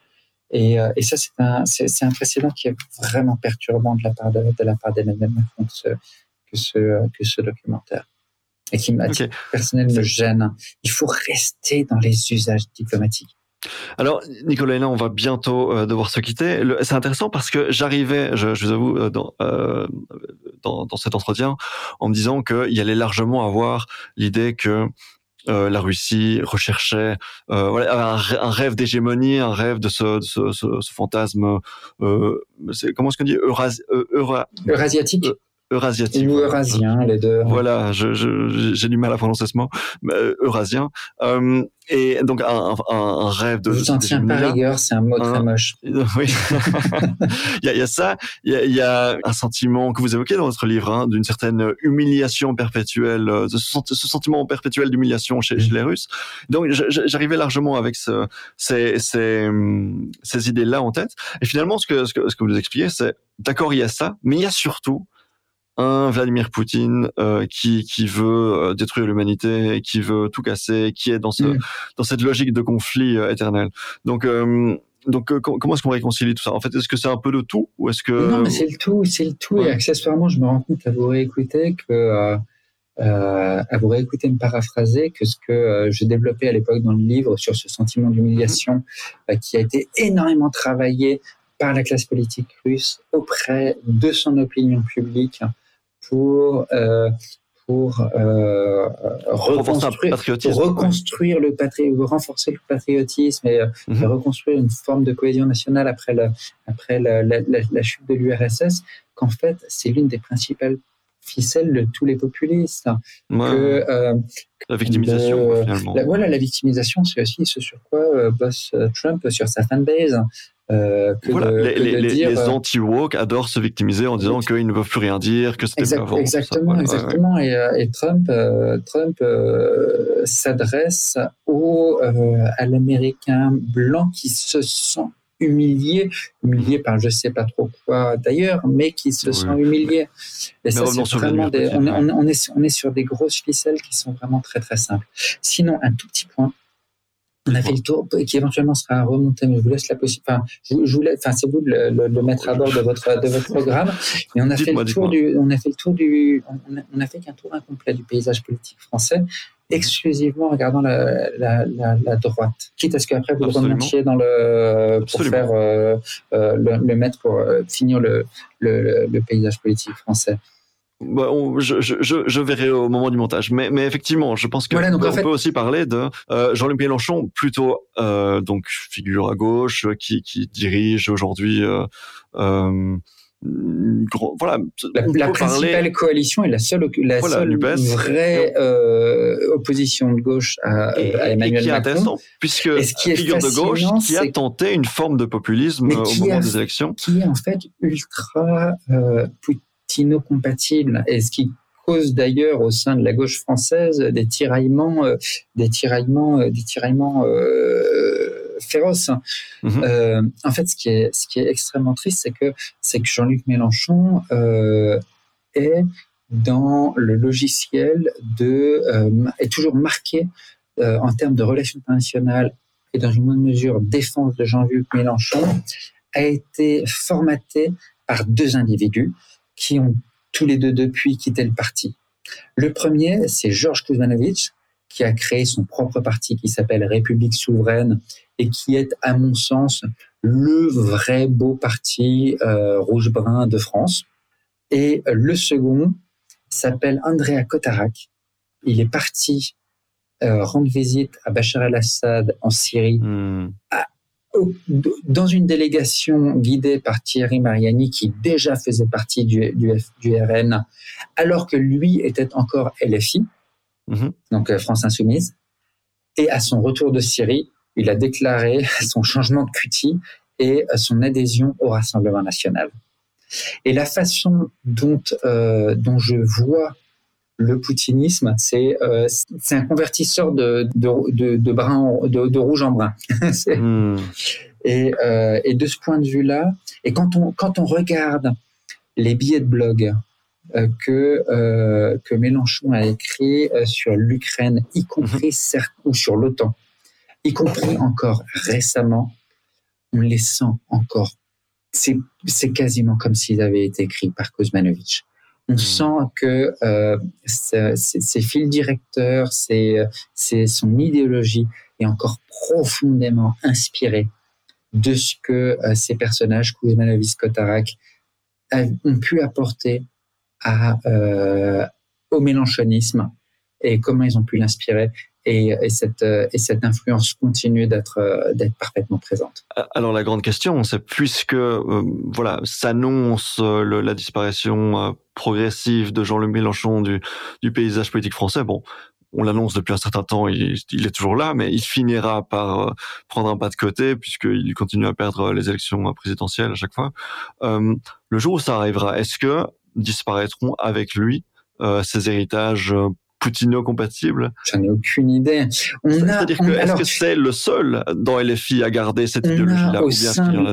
Et, euh, et ça, c'est un, c'est, un précédent qui est vraiment perturbant de la part de, de la part d'Emmanuel Macron que ce, que ce, que ce documentaire. Et qui, m'a okay. personnellement, me gêne. Il faut rester dans les usages diplomatiques. Alors, Nicolas on va bientôt euh, devoir se quitter. C'est intéressant parce que j'arrivais, je, je, vous avoue, dans, euh, dans, dans, cet entretien en me disant qu'il y allait largement avoir l'idée que euh, la Russie recherchait euh, voilà, un, rêve d'hégémonie, un rêve de ce, ce, ce, ce fantasme. Euh, comment est-ce qu'on dit Euras, Eura, Eurasiatique. Eurasiatique. Ou eurasien, les deux. Voilà, j'ai du mal à prononcer ce mot, euh, eurasien. Euh, et donc un, un, rêve de. Je t'en tiens pas rigueur, c'est un mot très moche. (laughs) Oui. (laughs) il, y a, il, y a, ça, il y a, il y a, un sentiment que vous évoquez dans votre livre, hein, d'une certaine humiliation perpétuelle, euh, ce, ce sentiment perpétuel d'humiliation chez, chez, les Russes. Donc j'arrivais largement avec ce, ces, ces, ces idées-là en tête. Et finalement, ce que, ce que, ce que vous expliquez, c'est d'accord, il y a ça, mais il y a surtout un Vladimir Poutine euh, qui qui veut euh, détruire l'humanité, qui veut tout casser, qui est dans ce mm. dans cette logique de conflit euh, éternel. Donc donc comment est-ce qu'on réconcilie tout ça? En fait, est-ce que c'est un peu de tout ou est-ce que non mais c'est le tout, c'est le tout et accessoirement, je me rends compte à vous réécouter que à vous réécouter me paraphraser que ce que je développais à l'époque dans le livre sur ce sentiment d'humiliation mm-hmm. qui a été énormément travaillé par la classe politique russe auprès de son opinion publique pour euh, pour euh, reconstruire, reconstruire le patriotisme, renforcer le patriotisme et mhm. reconstruire une forme de cohésion nationale après la, après la, la, la chute de l'URSS, qu'en fait, c'est l'une des principales ficelles de tous les populistes. Que, euh, la victimisation, finalement. voilà, la victimisation, c'est aussi ce sur quoi bosse Trump sur sa fanbase. Euh, voilà, les, les, les euh, anti-woke adorent se victimiser en disant qu'ils ne peuvent plus rien dire, que c'était pas avant. Exactement, exactement. Et, euh, et, Trump, Trump s'adresse au à l'américain blanc qui se sent humilié, humilié par je sais pas trop quoi d'ailleurs, mais qui se sent humilié. Et ça, c'est vraiment des, on, on, on, est, on est sur des grosses ficelles qui sont vraiment très très simples. Sinon, un tout petit point on a fait le tour, qui éventuellement sera remonté, mais je vous laisse la possibilité. Enfin, je, je vous laisse, enfin, c'est vous de le, le, mettre à bord de votre de votre (laughs) programme. Mais on a fait le tour du, on a fait le tour du, on a, on a fait qu'un tour incomplet du paysage politique français, exclusivement en regardant la, la, la, la, droite. Quitte à ce qu'après vous Absolument. le remontiez dans le pour Absolument. faire euh, euh, le, le, mettre pour euh, finir le, le, le paysage politique français. Bah, on, je, je, je, verrai au moment du montage. Mais, mais effectivement, je pense que voilà, on fait... peut aussi parler de euh, Jean-Luc Mélenchon, plutôt euh, donc figure à gauche, qui, qui dirige aujourd'hui. Euh, euh, voilà, la, la principale parler... coalition est la seule, la voilà, seule vraie euh, opposition de gauche à, et, à Emmanuel et qui est Macron. intéressant, puisque et ce qui est figure de gauche qui a tenté une forme de populisme au moment a, des élections, qui est en fait ultra compatibles et ce qui cause d'ailleurs au sein de la gauche française des tiraillements, euh, des tiraillements, euh, des tiraillements euh, féroces. Mhm. En fait, ce qui est, ce qui est extrêmement triste, c'est que, c'est que Jean-Luc Mélenchon est dans le logiciel de est toujours marqué en termes de relations internationales et dans une bonne mesure défense de Jean-Luc Mélenchon a été formaté par deux individus qui ont tous les deux depuis quitté le parti. Le premier, c'est Georges Kuzmanovic, qui a créé son propre parti qui s'appelle République souveraine et qui est, à mon sens, le vrai beau parti euh, rouge-brun de France. Et le second s'appelle Andrea Kotarak. Il est parti euh, rendre visite à Bachar el-Assad en Syrie mmh. à, dans une délégation guidée par Thierry Mariani, qui déjà faisait partie du, du, du RN, alors que lui était encore LFI, mmh. donc euh, France Insoumise. Et à son retour de Syrie, il a déclaré (laughs) son changement de cutie et son adhésion au Rassemblement national. Et la façon dont, euh, dont je vois le poutinisme, c'est euh, c'est un convertisseur de de, de, de brun de, de, rouge en brun. (laughs) mmh. et, euh, et de ce point de vue-là, et quand on quand on regarde les billets de blog euh, que que Mélenchon a écrit sur l'Ukraine, y compris certes ou sur l'OTAN, y compris encore récemment, on les sent encore. C'est c'est quasiment comme s'ils avaient été écrits par Kuzmanovic on mmh. sent que euh, ses fils directeurs, c'est son idéologie est encore profondément inspirée de ce que euh, ces personnages, Kuzmanovic, Kotarak, ont pu apporter à, euh, au mélanchonisme et comment ils ont pu l'inspirer. Et, cette, et cette influence continue d'être d'être parfaitement présente. Alors la grande question, c'est puisque voilà s'annonce la disparition progressive de Jean-Luc Mélenchon du, du paysage politique français. Bon, on l'annonce depuis un certain temps, il, est toujours là, mais il finira par euh, prendre un pas de côté puisqu'il continue à perdre les élections présidentielles à chaque fois. Euh, le jour où ça arrivera, est-ce que disparaîtront avec lui euh, ses héritages Poutino-compatible J'en ai aucune idée. C'est-à-dire que est-ce que c'est le seul dans LFI à garder cette idéologie-là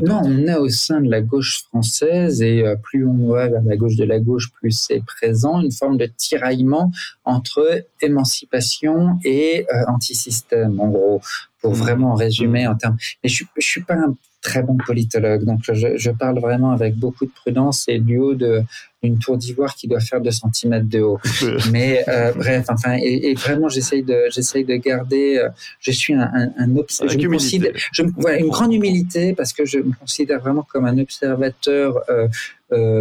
Non, on a au sein de la gauche française, et euh, plus on va vers la gauche de la gauche, plus c'est présent, une forme de tiraillement entre émancipation et euh, anti-système, en gros, pour mmh. vraiment résumer en termes. Mais je, je suis pas un très bon politologue. Donc, je, je, parle vraiment avec beaucoup de prudence et du haut d'une tour d'ivoire qui doit faire 2 cm de haut. (laughs) Mais euh, bref, enfin, et, vraiment, j'essaye de, j'essaye de garder. Euh, je suis un, un, un je me considère, je voilà, une grande humilité parce que je me considère vraiment comme un observateur. Euh,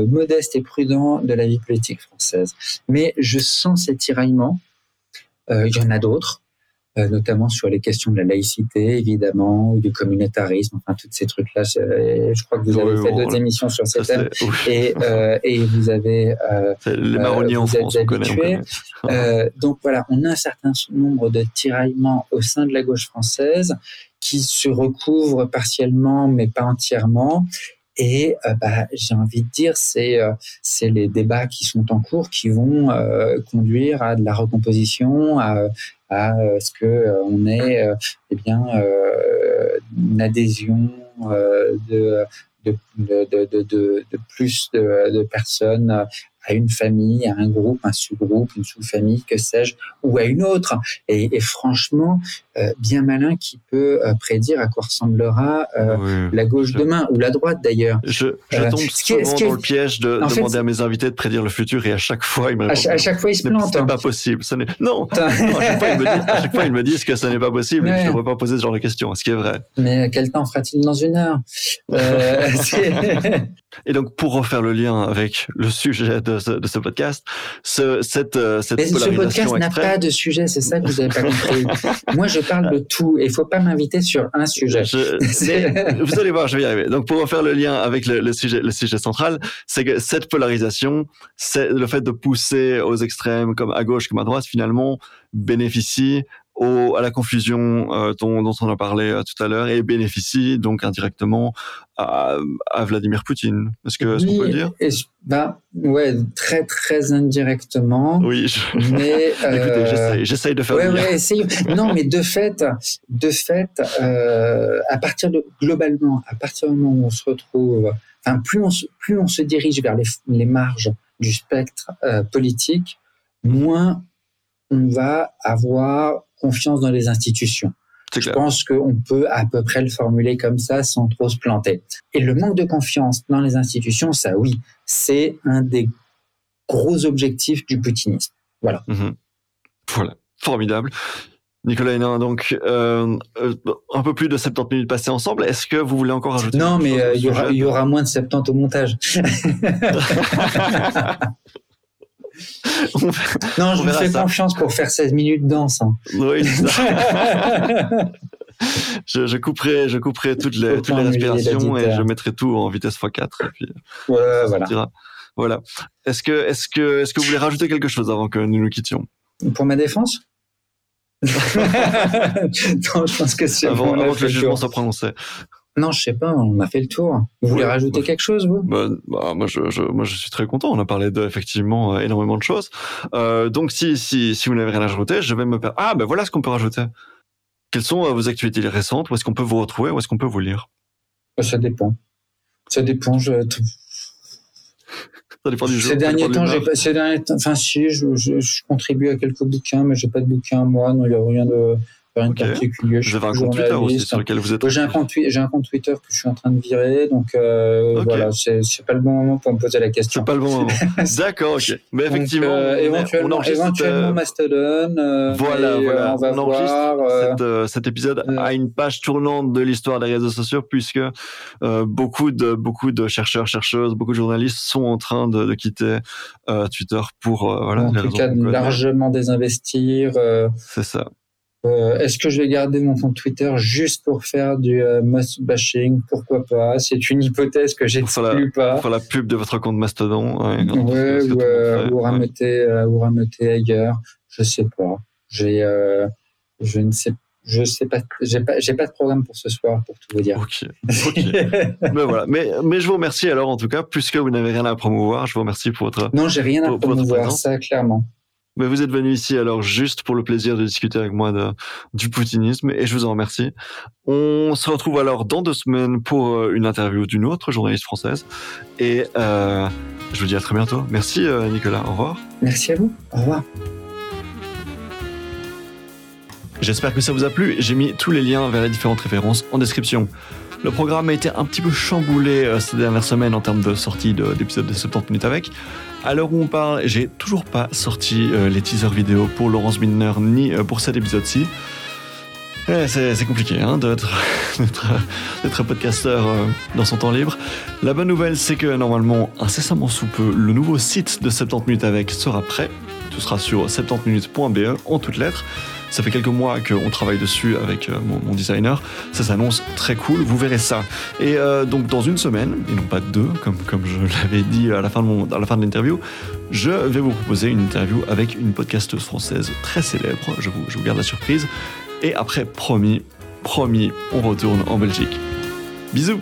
modeste et prudent de la vie politique française. Mais je sens ces tiraillements. Il y en a d'autres. Euh, notamment sur les questions de la laïcité, évidemment, ou du communautarisme, enfin, tous ces trucs-là. Je crois que vous avez fait d'autres émissions sur ces thèmes. Et, euh, et vous avez... Euh, les marronniers en France, on connaît, donc voilà, on a un certain nombre de tiraillements au sein de la gauche française qui se recouvrent partiellement, mais pas entièrement. Et bah, j'ai envie de dire, c'est c'est les débats qui sont en cours qui vont conduire à de la recomposition, à, à euh, ce que euh, on ait euh, eh bien une adhésion de plus de, personnes à une famille, à un groupe, un sous-groupe, une sous-famille, que sais-je, ou à une autre. Et, franchement, bien malin qui peut euh, prédire à quoi ressemblera euh, la gauche demain, ou la droite d'ailleurs. Je, je tombe souvent dans le piège de demander à mes invités de prédire le futur et à chaque fois, ils me répondent. À, chaque fois, ils se plantent. C'est pas possible. Non, (laughs) non à, chaque fois, ils me disent, à chaque fois, ils me disent que ce n'est pas possible et que je ne devrais pas poser ce genre de questions, ce qui est vrai. Mais quel temps fera-t-il dans une heure? (laughs) (laughs) Et donc, pour refaire le lien avec le sujet de ce, de ce podcast, ce, cette, cette Mais ce podcast n'a pas de sujet, c'est ça que vous n'avez pas compris. Moi, je parle de tout et il faut pas m'inviter sur un sujet. (laughs) vous allez voir, je vais y arriver. Donc, pour refaire le lien avec le, le sujet, le sujet central, c'est que cette polarisation, c'est le fait de pousser aux extrêmes, comme à gauche, comme à droite, finalement, bénéficie au, à la confusion euh, dont, dont, on a parlé euh, tout à l'heure et bénéficie donc indirectement à, à Vladimir Poutine. Est-ce que oui, qu'on peut le dire? ben, ouais, très très indirectement. Oui, je... mais (laughs) euh, j'essaye, de faire. Ouais, ouais, non, mais de fait, de fait, à partir de globalement, à partir du moment où on se retrouve, enfin plus on se, plus on se dirige vers les, les marges du spectre euh, politique, moins on va avoir confiance dans les institutions. Je pense qu'on peut à peu près le formuler comme ça sans trop se planter. Et le manque de confiance dans les institutions, ça oui, c'est un des gros objectifs du poutinisme. Voilà. Mhm. Voilà, formidable. Nicolas Hénin, donc euh, euh, un peu plus de 70 minutes passées ensemble. Est-ce que vous voulez encore ajouter Non, mais euh, il y, y, aura moins de 70 au montage. (laughs) non, je vous fais confiance pour faire 16 minutes de danse. Hein. Oui, (laughs) je, je, couperai, je couperai toutes les, toutes les respirations et je mettrai tout en vitesse x4. Et puis, ouais, voilà. Voilà. Est-ce que, est-ce que, est-ce que vous voulez rajouter quelque chose avant que nous nous quittions? Pour ma défense? (laughs) (laughs) Non, je pense que c'est avant, avant que le jugement soit prononcé. Non, je sais pas, on a fait le tour. Vous voulez rajouter quelque chose, vous? Bah, bah, moi, je, je, moi, je suis très content. On a parlé de, effectivement euh, énormément de choses. Euh, donc, si, si, si vous n'avez rien à rajouter, je vais me faire. Ah, ben voilà ce qu'on peut rajouter. Quelles sont euh, vos actualités récentes? Où est-ce qu'on peut vous retrouver? Où est-ce qu'on peut vous lire? Ça dépend. Ça dépend. Je... Ça dépend du jour. Ces derniers temps, j'ai pas, ces derniers temps, enfin si, je, je, je, contribue à quelques bouquins, mais j'ai pas de bouquins moi, non, il y a rien de, rien de particulier. Je un compte Twitter aussi sur lequel vous êtes. J'ai un compte, j'ai un compte Twitter que je suis en train de virer, donc euh, voilà, c'est pas le bon moment pour me poser la question. C'est pas le bon moment. (laughs) D'accord, ok. Mais effectivement, euh, éventuellement, on éventuellement euh, Mastodon. Euh, voilà, voilà. On va on voir. Euh, cet épisode à une page tournante de l'histoire des réseaux sociaux, puisque beaucoup de beaucoup de chercheurs, chercheuses, beaucoup de journalistes sont en train de, de quitter Twitter pour voilà. En tout cas, largement désinvestir. C'est ça. Euh, Est-ce que je vais garder mon compte Twitter juste pour faire du euh, must bashing? Pourquoi pas? C'est une hypothèse que j'exclus pas. Pour la pub de votre compte Mastodon. Ouais, ouais ou, euh, ou, rameuter, ou rameuter ailleurs. Je sais pas. J'ai, euh, je ne sais pas je sais pas, j'ai pas, j'ai pas de programme pour ce soir, pour tout vous dire. Ok. okay. (laughs) ben voilà. Mais, mais je vous remercie alors en tout cas, puisque vous n'avez rien à promouvoir, je vous remercie pour votre. Non, j'ai rien à promouvoir, ça clairement. Mais vous êtes venu ici alors juste pour le plaisir de discuter avec moi de, du poutinisme et je vous en remercie. On se retrouve alors dans deux semaines pour une interview d'une autre journaliste française et euh, je vous dis à très bientôt. Merci Nicolas, au revoir. Merci à vous, au revoir. J'espère que ça vous a plu. J'ai mis tous les liens vers les différentes références en description. Le programme a été un petit peu chamboulé euh, ces dernières semaines en termes de sortie d'épisodes de, de 70 minutes avec. À l'heure où on parle, j'ai toujours pas sorti euh, les teasers vidéo pour Laurence Milner ni euh, pour cet épisode-ci. Eh, c'est compliqué hein, d'être (laughs) podcasteur dans son temps libre. La bonne nouvelle, c'est que normalement, incessamment sous peu, le nouveau site de 70 minutes avec sera prêt. Tout sera sur 70minutes.be en toutes lettres. Ça fait quelques mois qu'on travaille dessus avec euh, mon, designer. Ça s'annonce très cool. Vous verrez ça. Et euh, donc dans une semaine, et non pas deux, comme, comme je (laughs) l'avais dit à la fin de, mon, à la fin de l'interview, je vais vous proposer une interview avec une podcasteuse française très célèbre. Je vous, je vous garde la surprise. Et après, promis, promis, on retourne en Belgique. Bisous